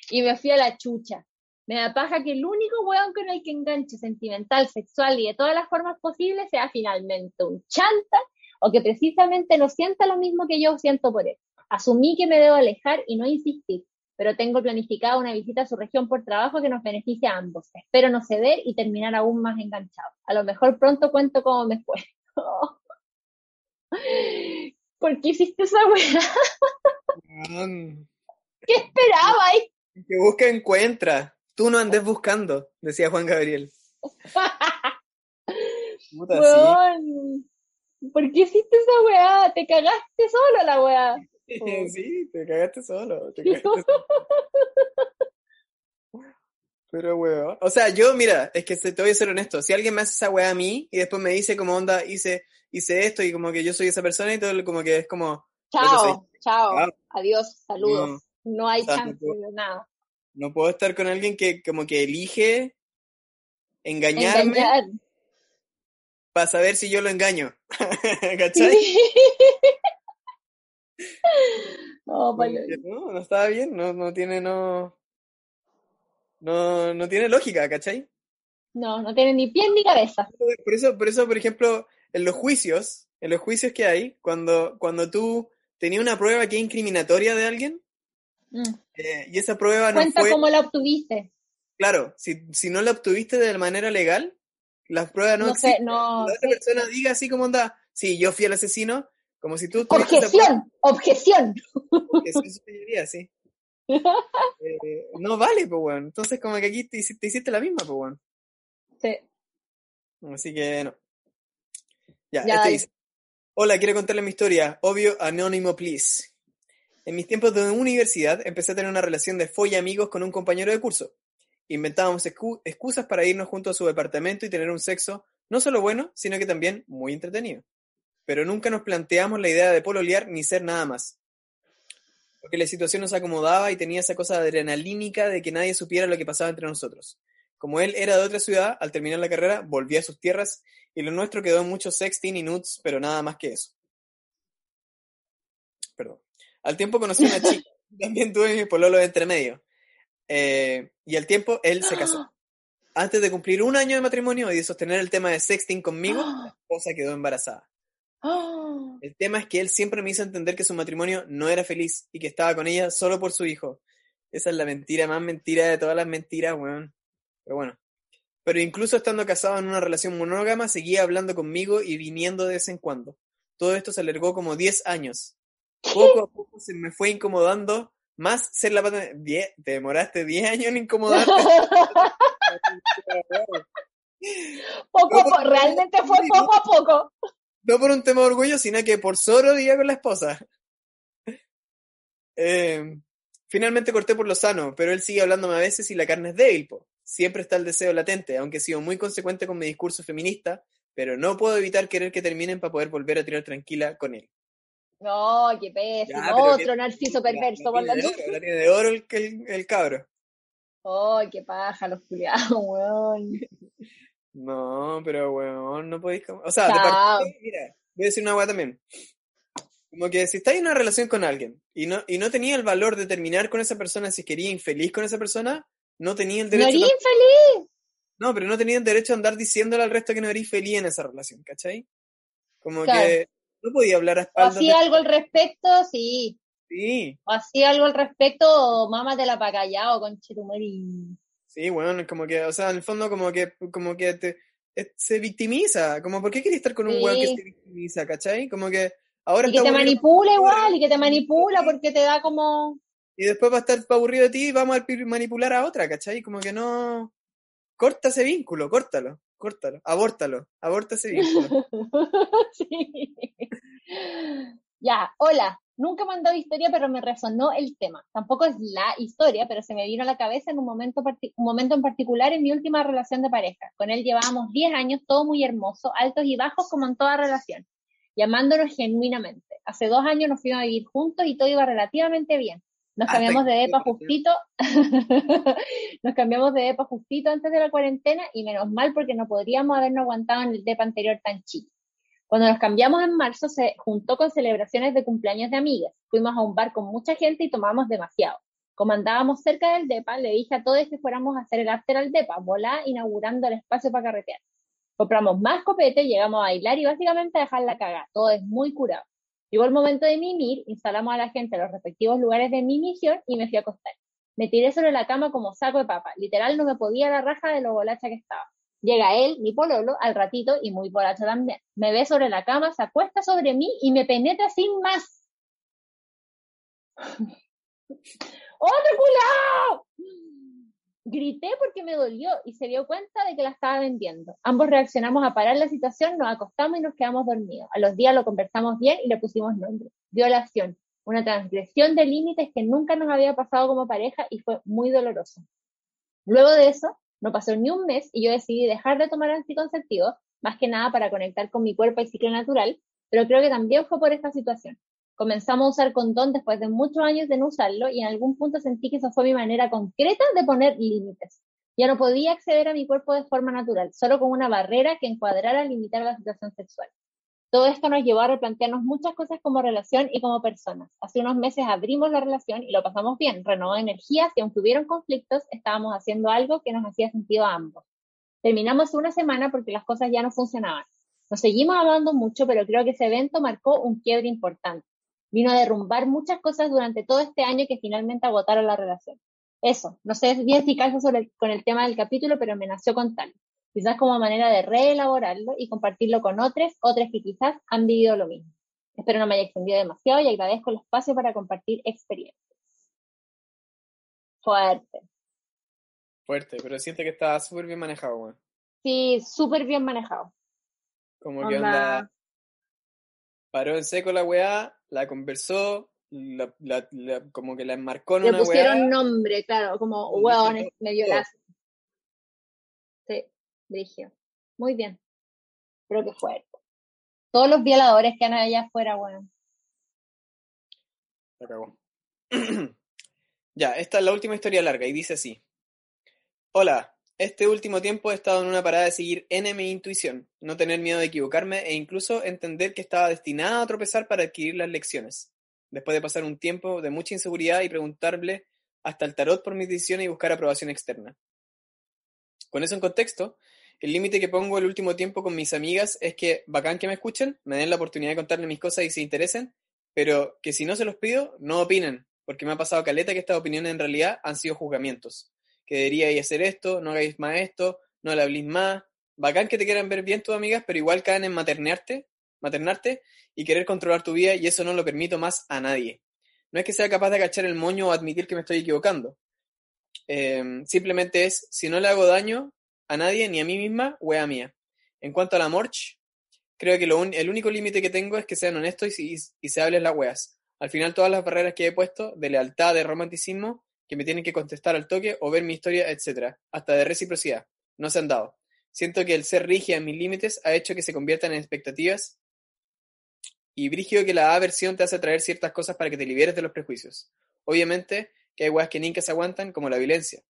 Y me fui a la chucha. Me da paja que el único weón con el que enganche sentimental, sexual y de todas las formas posibles sea finalmente un chanta o que precisamente no sienta lo mismo que yo siento por él. Asumí que me debo alejar y no insistir, pero tengo planificada una visita a su región por trabajo que nos beneficia a ambos. Espero no ceder y terminar aún más enganchado. A lo mejor pronto cuento cómo me fue. ¿Por qué hiciste esa weá? ¿Qué esperaba? Que busca encuentra. Tú no andes buscando, decía Juan Gabriel. Puta, ¿Por qué hiciste esa weá? Te cagaste solo la weá. sí, te cagaste solo. Te cagaste solo. Pero weón. O sea, yo, mira, es que te voy a ser honesto. Si alguien me hace esa weá a mí y después me dice como onda, hice, hice esto y como que yo soy esa persona y todo, como que es como. Chao, chao, adiós, saludos. No, no hay chance de nada. No puedo estar con alguien que como que elige engañarme Engañar. para saber si yo lo engaño. ¿Cachai? No, no, no estaba bien, no, no tiene, no, no, no tiene lógica, ¿cachai? No, no tiene ni pie ni cabeza. Por eso, por eso, por ejemplo, en los juicios, en los juicios que hay, cuando, cuando tú tenías una prueba que es incriminatoria de alguien, Mm. eh, y esa prueba no Cuenta cómo la obtuviste. claro, si, si no la obtuviste de manera legal, las pruebas no, No sé, existen. no. La otra sí. persona diga así como anda, sí, yo fui el asesino, como si tú Objeción, objeción. superior, sí. Eh, no vale, pues, weón. Entonces, como que aquí te, hici- te hiciste la misma, pues, weón. Sí. Así que no. Ya, Ya, este dice. Hola, quiero contarle mi historia. Obvio, anónimo, please. En mis tiempos de universidad empecé a tener una relación de folla amigos con un compañero de curso. Inventábamos excu- excusas para irnos juntos a su departamento y tener un sexo no solo bueno, sino que también muy entretenido. Pero nunca nos planteamos la idea de pololear ni ser nada más. Porque la situación nos acomodaba y tenía esa cosa adrenalínica de que nadie supiera lo que pasaba entre nosotros. Como él era de otra ciudad, al terminar la carrera volví a sus tierras y lo nuestro quedó en mucho sexting y nudes, pero nada más que eso. Perdón. Al tiempo conocí a una chica, también tuve mi pololo de entre medio. Eh, y al tiempo él se casó. Antes de cumplir un año de matrimonio y de sostener el tema de sexting conmigo, la esposa quedó embarazada. Ah, El tema es que él siempre me hizo entender que su matrimonio no era feliz y que estaba con ella solo por su hijo. Esa es la mentira más mentira de todas las mentiras, weón. Pero bueno. Pero incluso estando casado en una relación monógama, seguía hablando conmigo y viniendo de vez en cuando. Todo esto se alargó como 10 años. Poco a poco se me fue incomodando más ser la pata. Die- Te demoraste 10 años en incomodarte. poco a poco, realmente fue poco a poco. No por un tema de orgullo, sino que por solo día con la esposa. Eh, Finalmente corté por lo sano, pero él sigue hablándome a veces y la carne es débil, po. Siempre está el deseo latente, aunque he sido muy consecuente con mi discurso feminista, pero no puedo evitar querer que terminen para poder volver a tirar tranquila con él. No, qué pésimo. Ya, Otro narciso perverso. La, por la tiene de oro, la tiene de oro el, el, el cabro. Ay, qué paja, los culiados, weón. No, pero weón, no podéis... O sea, de partida, mira, voy a decir una weá también. Como que si estáis en una relación con alguien y no, y no tenía el valor de terminar con esa persona si quería infeliz con esa persona, no tenía el No derecho... eres tam- infeliz. No, pero no tenía el derecho a andar diciéndole al resto que no eres feliz en esa relación, ¿cachai? Como Claro. que no podía hablar a O espaldas hacía de- algo al respecto, sí. Sí, O hacía algo al respecto, o mámatela para callado, con Chetumari. Sí, bueno, como que, o sea, en el fondo como que, como que te, eh, se victimiza, como, ¿por qué quería estar con un Sí. weón que se victimiza, ¿cachai? Como que ahora Y que te manipula igual, y que te manipula porque te da como. y después va a estar aburrido de ti y vamos a manipular a otra, ¿cachai? Como que no, corta ese vínculo, córtalo, córtalo, abórtalo, aborta ese vínculo. Sí. Ya, hola. Nunca he mandado historia, pero me resonó el tema. Tampoco es la historia, pero se me vino a la cabeza en un momento, un momento en particular en mi última relación de pareja. Con él llevábamos 10 años, todo muy hermoso, altos y bajos como en toda relación, y amándonos genuinamente. Hace dos años nos fuimos a vivir juntos y todo iba relativamente bien. Nos cambiamos de depa justito, nos cambiamos de depa justito antes de la cuarentena y menos mal porque no podríamos habernos aguantado en el depa anterior tan chico. Cuando nos cambiamos en marzo se juntó con celebraciones de cumpleaños de amigas. Fuimos a un bar con mucha gente y tomamos demasiado. Como andábamos cerca del DEPA, le dije a todos que fuéramos a hacer el after al DEPA, volá inaugurando el espacio para carretear. Compramos más copete, llegamos a bailar y básicamente a dejar la caga. Todo es muy curado. Llegó el momento de mimir, instalamos a la gente en los respectivos lugares de mi misión y me fui a acostar. Me tiré sobre la cama como saco de papa. Literal no me podía la raja de lo bolacha que estaba. Llega él, mi pololo, al ratito y muy bolacho también. Me ve sobre la cama, se acuesta sobre mí y me penetra sin más. ¡Otro culao! Grité porque me dolió y se dio cuenta de que la estaba vendiendo. Ambos reaccionamos a parar la situación, nos acostamos y nos quedamos dormidos. A los días lo conversamos bien y le pusimos nombre. Violación, una transgresión de límites que nunca nos había pasado como pareja y fue muy doloroso. Luego de eso, no pasó ni un mes y yo decidí dejar de tomar anticonceptivos, más que nada para conectar con mi cuerpo y ciclo natural, pero creo que también fue por esta situación. Comenzamos a usar condón después de muchos años de no usarlo y en algún punto sentí que eso fue mi manera concreta de poner límites. Ya no podía acceder a mi cuerpo de forma natural, solo con una barrera que encuadrara limitar la situación sexual. Todo esto nos llevó a replantearnos muchas cosas como relación y como personas. Hace unos meses abrimos la relación y lo pasamos bien, renovó energías y aunque hubieron conflictos, estábamos haciendo algo que nos hacía sentido a ambos. Terminamos una semana porque las cosas ya no funcionaban. Nos seguimos amando mucho, pero creo que ese evento marcó un quiebre importante. Vino a derrumbar muchas cosas durante todo este año que finalmente agotaron la relación. Eso, no sé bien si calza sobre con el tema del capítulo, pero me nació contarlo. Quizás como manera de reelaborarlo y compartirlo con otros, otras que quizás han vivido lo mismo. Espero no me haya extendido demasiado y agradezco el espacio para compartir experiencias. Fuerte. Fuerte, pero siente que está súper bien manejado, weón. Sí, súper bien manejado. Como que Onda. paró en seco la weá, la conversó, la, la- la- como que la enmarcó en Le una pusieron weá. nombre, claro, como, weón, me violaste. Sí, dije. Muy bien. Creo que fuerte. Todos los violadores que andan allá afuera, weón. La cagó. ya, esta es la última historia larga y dice así. Hola, este último tiempo he estado en una parada de seguir N mi intuición, no tener miedo de equivocarme e incluso entender que estaba destinada a tropezar para adquirir las lecciones. Después de pasar un tiempo de mucha inseguridad y preguntarle hasta el tarot por mis decisiones y buscar aprobación externa. Con eso en contexto, el límite que pongo el último tiempo con mis amigas es que bacán que me escuchen, me den la oportunidad de contarle mis cosas y se interesen, pero que si no se los pido, no opinen, porque me ha pasado caleta que estas opiniones en realidad han sido juzgamientos. Que deberíais hacer esto, no hagáis más esto, no le habléis más. Bacán que te quieran ver bien tus amigas, pero igual caen en maternarte, maternarte y querer controlar tu vida y eso no lo permito más a nadie. No es que sea capaz de agachar el moño o admitir que me estoy equivocando. Eh, simplemente es, si no le hago daño a nadie, ni a mí misma, wea mía. En cuanto a la morch, creo que lo un- el único límite que tengo es que sean honestos y, se hablen las weas. Al final todas las barreras que he puesto, de lealtad, de romanticismo, que me tienen que contestar al toque o ver mi historia, etcétera, hasta de reciprocidad, no se han dado. Siento que el ser rígida en mis límites ha hecho que se conviertan en expectativas y brígido que la aversión te hace atraer ciertas cosas para que te liberes de los prejuicios. Obviamente que hay weas que nunca se aguantan, como la violencia.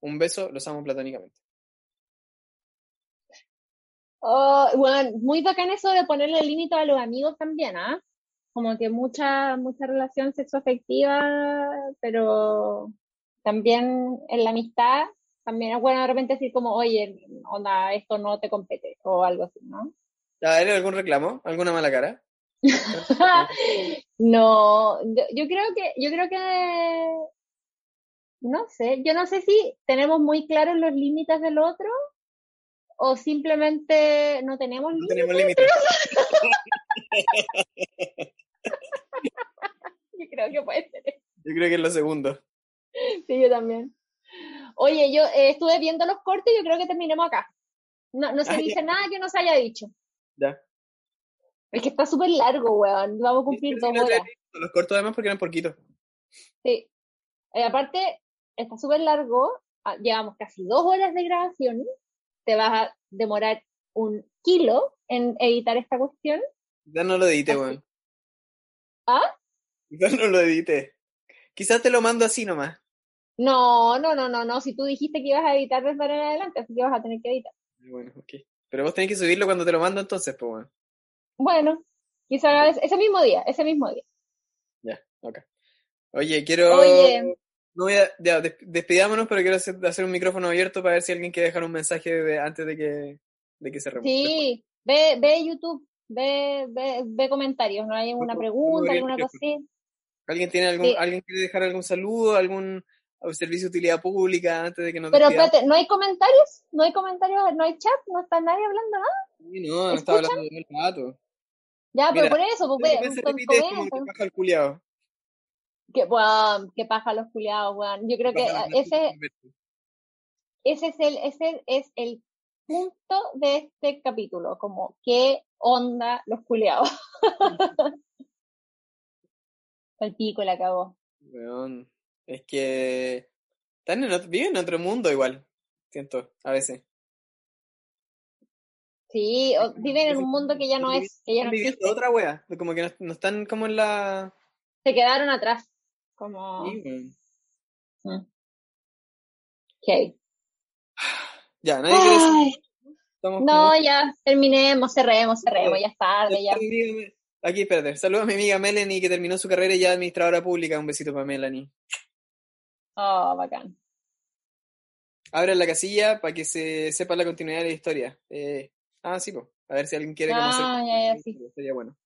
Un beso, los amo platónicamente. Oh, bueno, muy bacán eso de ponerle límite a los amigos también, ¿ah? Como que mucha, mucha relación sexoafectiva, pero también en la amistad, también es bueno de repente decir como, oye, onda, esto no te compete, o algo así, ¿no? ¿Hay algún reclamo? ¿Alguna mala cara? no, yo, yo creo que, yo creo que, no sé, yo no sé si tenemos muy claros los límites del otro o simplemente no tenemos No límites. tenemos límites. Yo creo que puede ser. Yo creo que es lo segundo. Sí, yo también. Oye, yo eh, estuve viendo los cortes y yo creo que terminemos acá. No, no se Ah, dice nada que no se haya dicho. Ya. Es que está súper largo, weón. Vamos a cumplir dos no horas. Los cortos además porque eran poquitos. Sí. Eh, aparte, está súper largo. ah, Llevamos casi dos horas de grabación. Te vas a demorar un kilo en editar esta cuestión. Ya no lo edité, weón. ¿Ah? Ya no lo edité. Quizás te lo mando así nomás. No, no, no, no, no. Si tú dijiste que ibas a editar desde ahora en adelante, así que vas a tener que editar. Bueno, ok. Pero vos tenés que subirlo cuando te lo mando entonces, pues, weón. Bueno, quizás ese mismo día, ese mismo día. Ya, ok. Oye, quiero... Oye. No voy a... Ya, des- despidámonos, pero quiero hacer, hacer un micrófono abierto para ver si alguien quiere dejar un mensaje de- antes de que, de que cerremos. Sí, ve, ve YouTube, ve, ve, ve comentarios, ¿no hay alguna pregunta, alguna teléfono. cosita? ¿Alguien tiene algún, Sí. alguien quiere dejar algún saludo, algún servicio de utilidad pública antes de que nos Pero despidamos? espérate, ¿no hay comentarios? ¿No hay comentarios? ¿No hay chat? ¿No está nadie hablando nada? Sí, no, no ¿Escuchan? hablando del gato. Ya, Mira, pero por eso, pues ve, con- repite es como comenta. que baja el culiao. Que, weón, que paja los culiados, weón. Yo creo que ese, ese es el, ese es el punto de este capítulo, como qué onda los culiados. el pico la acabó. Weón, es que están en otro, viven en otro mundo igual, siento, a veces. Sí, o- viven en un mundo que ya no es, que ya no existe. otra wea, como que no, no están como en la... Se quedaron atrás. Como. Sí. Mm. Ok. Ya, nadie Ay, estamos no, como- ya, terminemos, cerremos, cerremos, ya es tarde, ya. Aquí, espérate, saludos a mi amiga Melanie que terminó su carrera ya administradora pública, un besito para Melanie. Oh, bacán. Abran la casilla para que se sepa la continuidad de la historia. Eh, ah, sí, pues. A ver si alguien quiere Ah, ya, ya, sí. Sería bueno.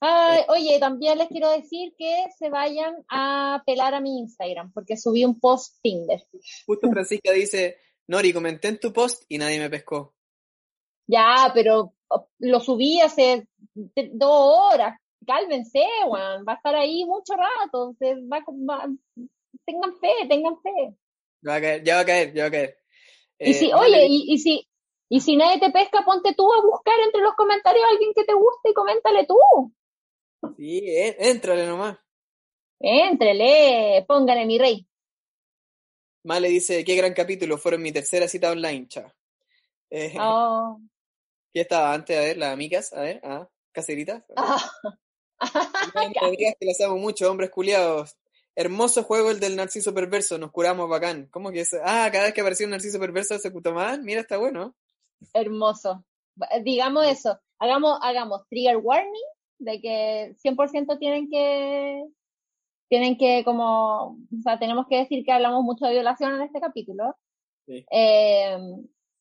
Ay, oye, también les quiero decir que se vayan a pelar a mi Instagram, porque subí un post Tinder. Justo Francisca dice, Nori, comenté en tu post y nadie me pescó. Ya, pero oh, lo subí hace dos horas. Cálmense, Juan. Va a estar ahí mucho rato. Se va, va- tengan fe, tengan fe. Va a caer, ya va a caer, ya va a caer. Y Eh, si, Male oye, y, y si, y si nadie te pesca, ponte tú a buscar entre los comentarios a alguien que te guste y coméntale tú. Sí, eh, éntrale nomás. Éntrele, póngale mi rey. Male dice, qué gran capítulo, fueron mi tercera cita online, cha. Eh, Oh. ¿Qué estaba antes? A ver, las amigas, a ver, ah, caseritas. Ah. Que las amo mucho, hombres culiados. Hermoso juego el del Narciso Perverso, nos curamos bacán. ¿Cómo que es? Ah, cada vez que apareció un Narciso Perverso se puto mal, mira, está bueno. Hermoso. Digamos eso. Hagamos, hagamos trigger warning de que 100% tienen que, tienen que como, o sea, tenemos que decir que hablamos mucho de violación en este capítulo. Sí. Eh,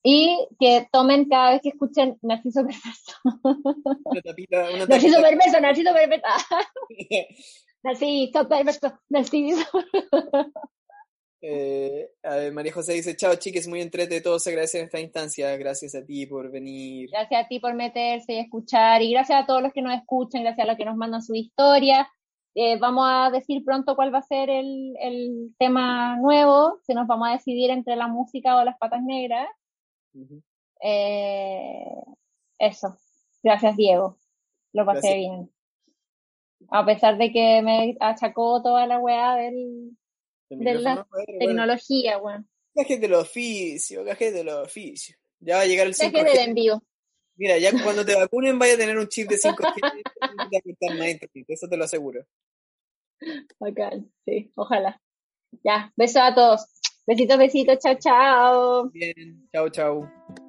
y que tomen cada vez que escuchen Narciso Perverso. Una tapita, una Narciso. Perverso, Narciso Perverso. Narciso Perverso, Narciso. Eh, a ver, María José dice, chao chiques, muy entrete, todo se agradece en esta instancia, gracias a ti por venir. Gracias a ti por meterse y escuchar. Y gracias a todos los que nos escuchan, gracias a los que nos mandan su historia. Eh, vamos a decir pronto cuál va a ser el, el tema nuevo, si nos vamos a decidir entre la música o las patas negras. Ujú. Eh, eso. Gracias, Diego. Lo pasé Gracias. bien. A pesar de que me achacó toda la weá del, El de la bueno, bueno. tecnología, weón. Gajes del oficio, gajes del oficio. Ya va a llegar el Deje 5G. del envío. Mira, ya cuando te vacunen vaya a tener un chip de 5G y no te va a cortar más internet, eso te lo aseguro. Bacán, sí, ojalá. Ya, besos a todos. Besitos, besitos, chao, chao. Bien, chao, chao.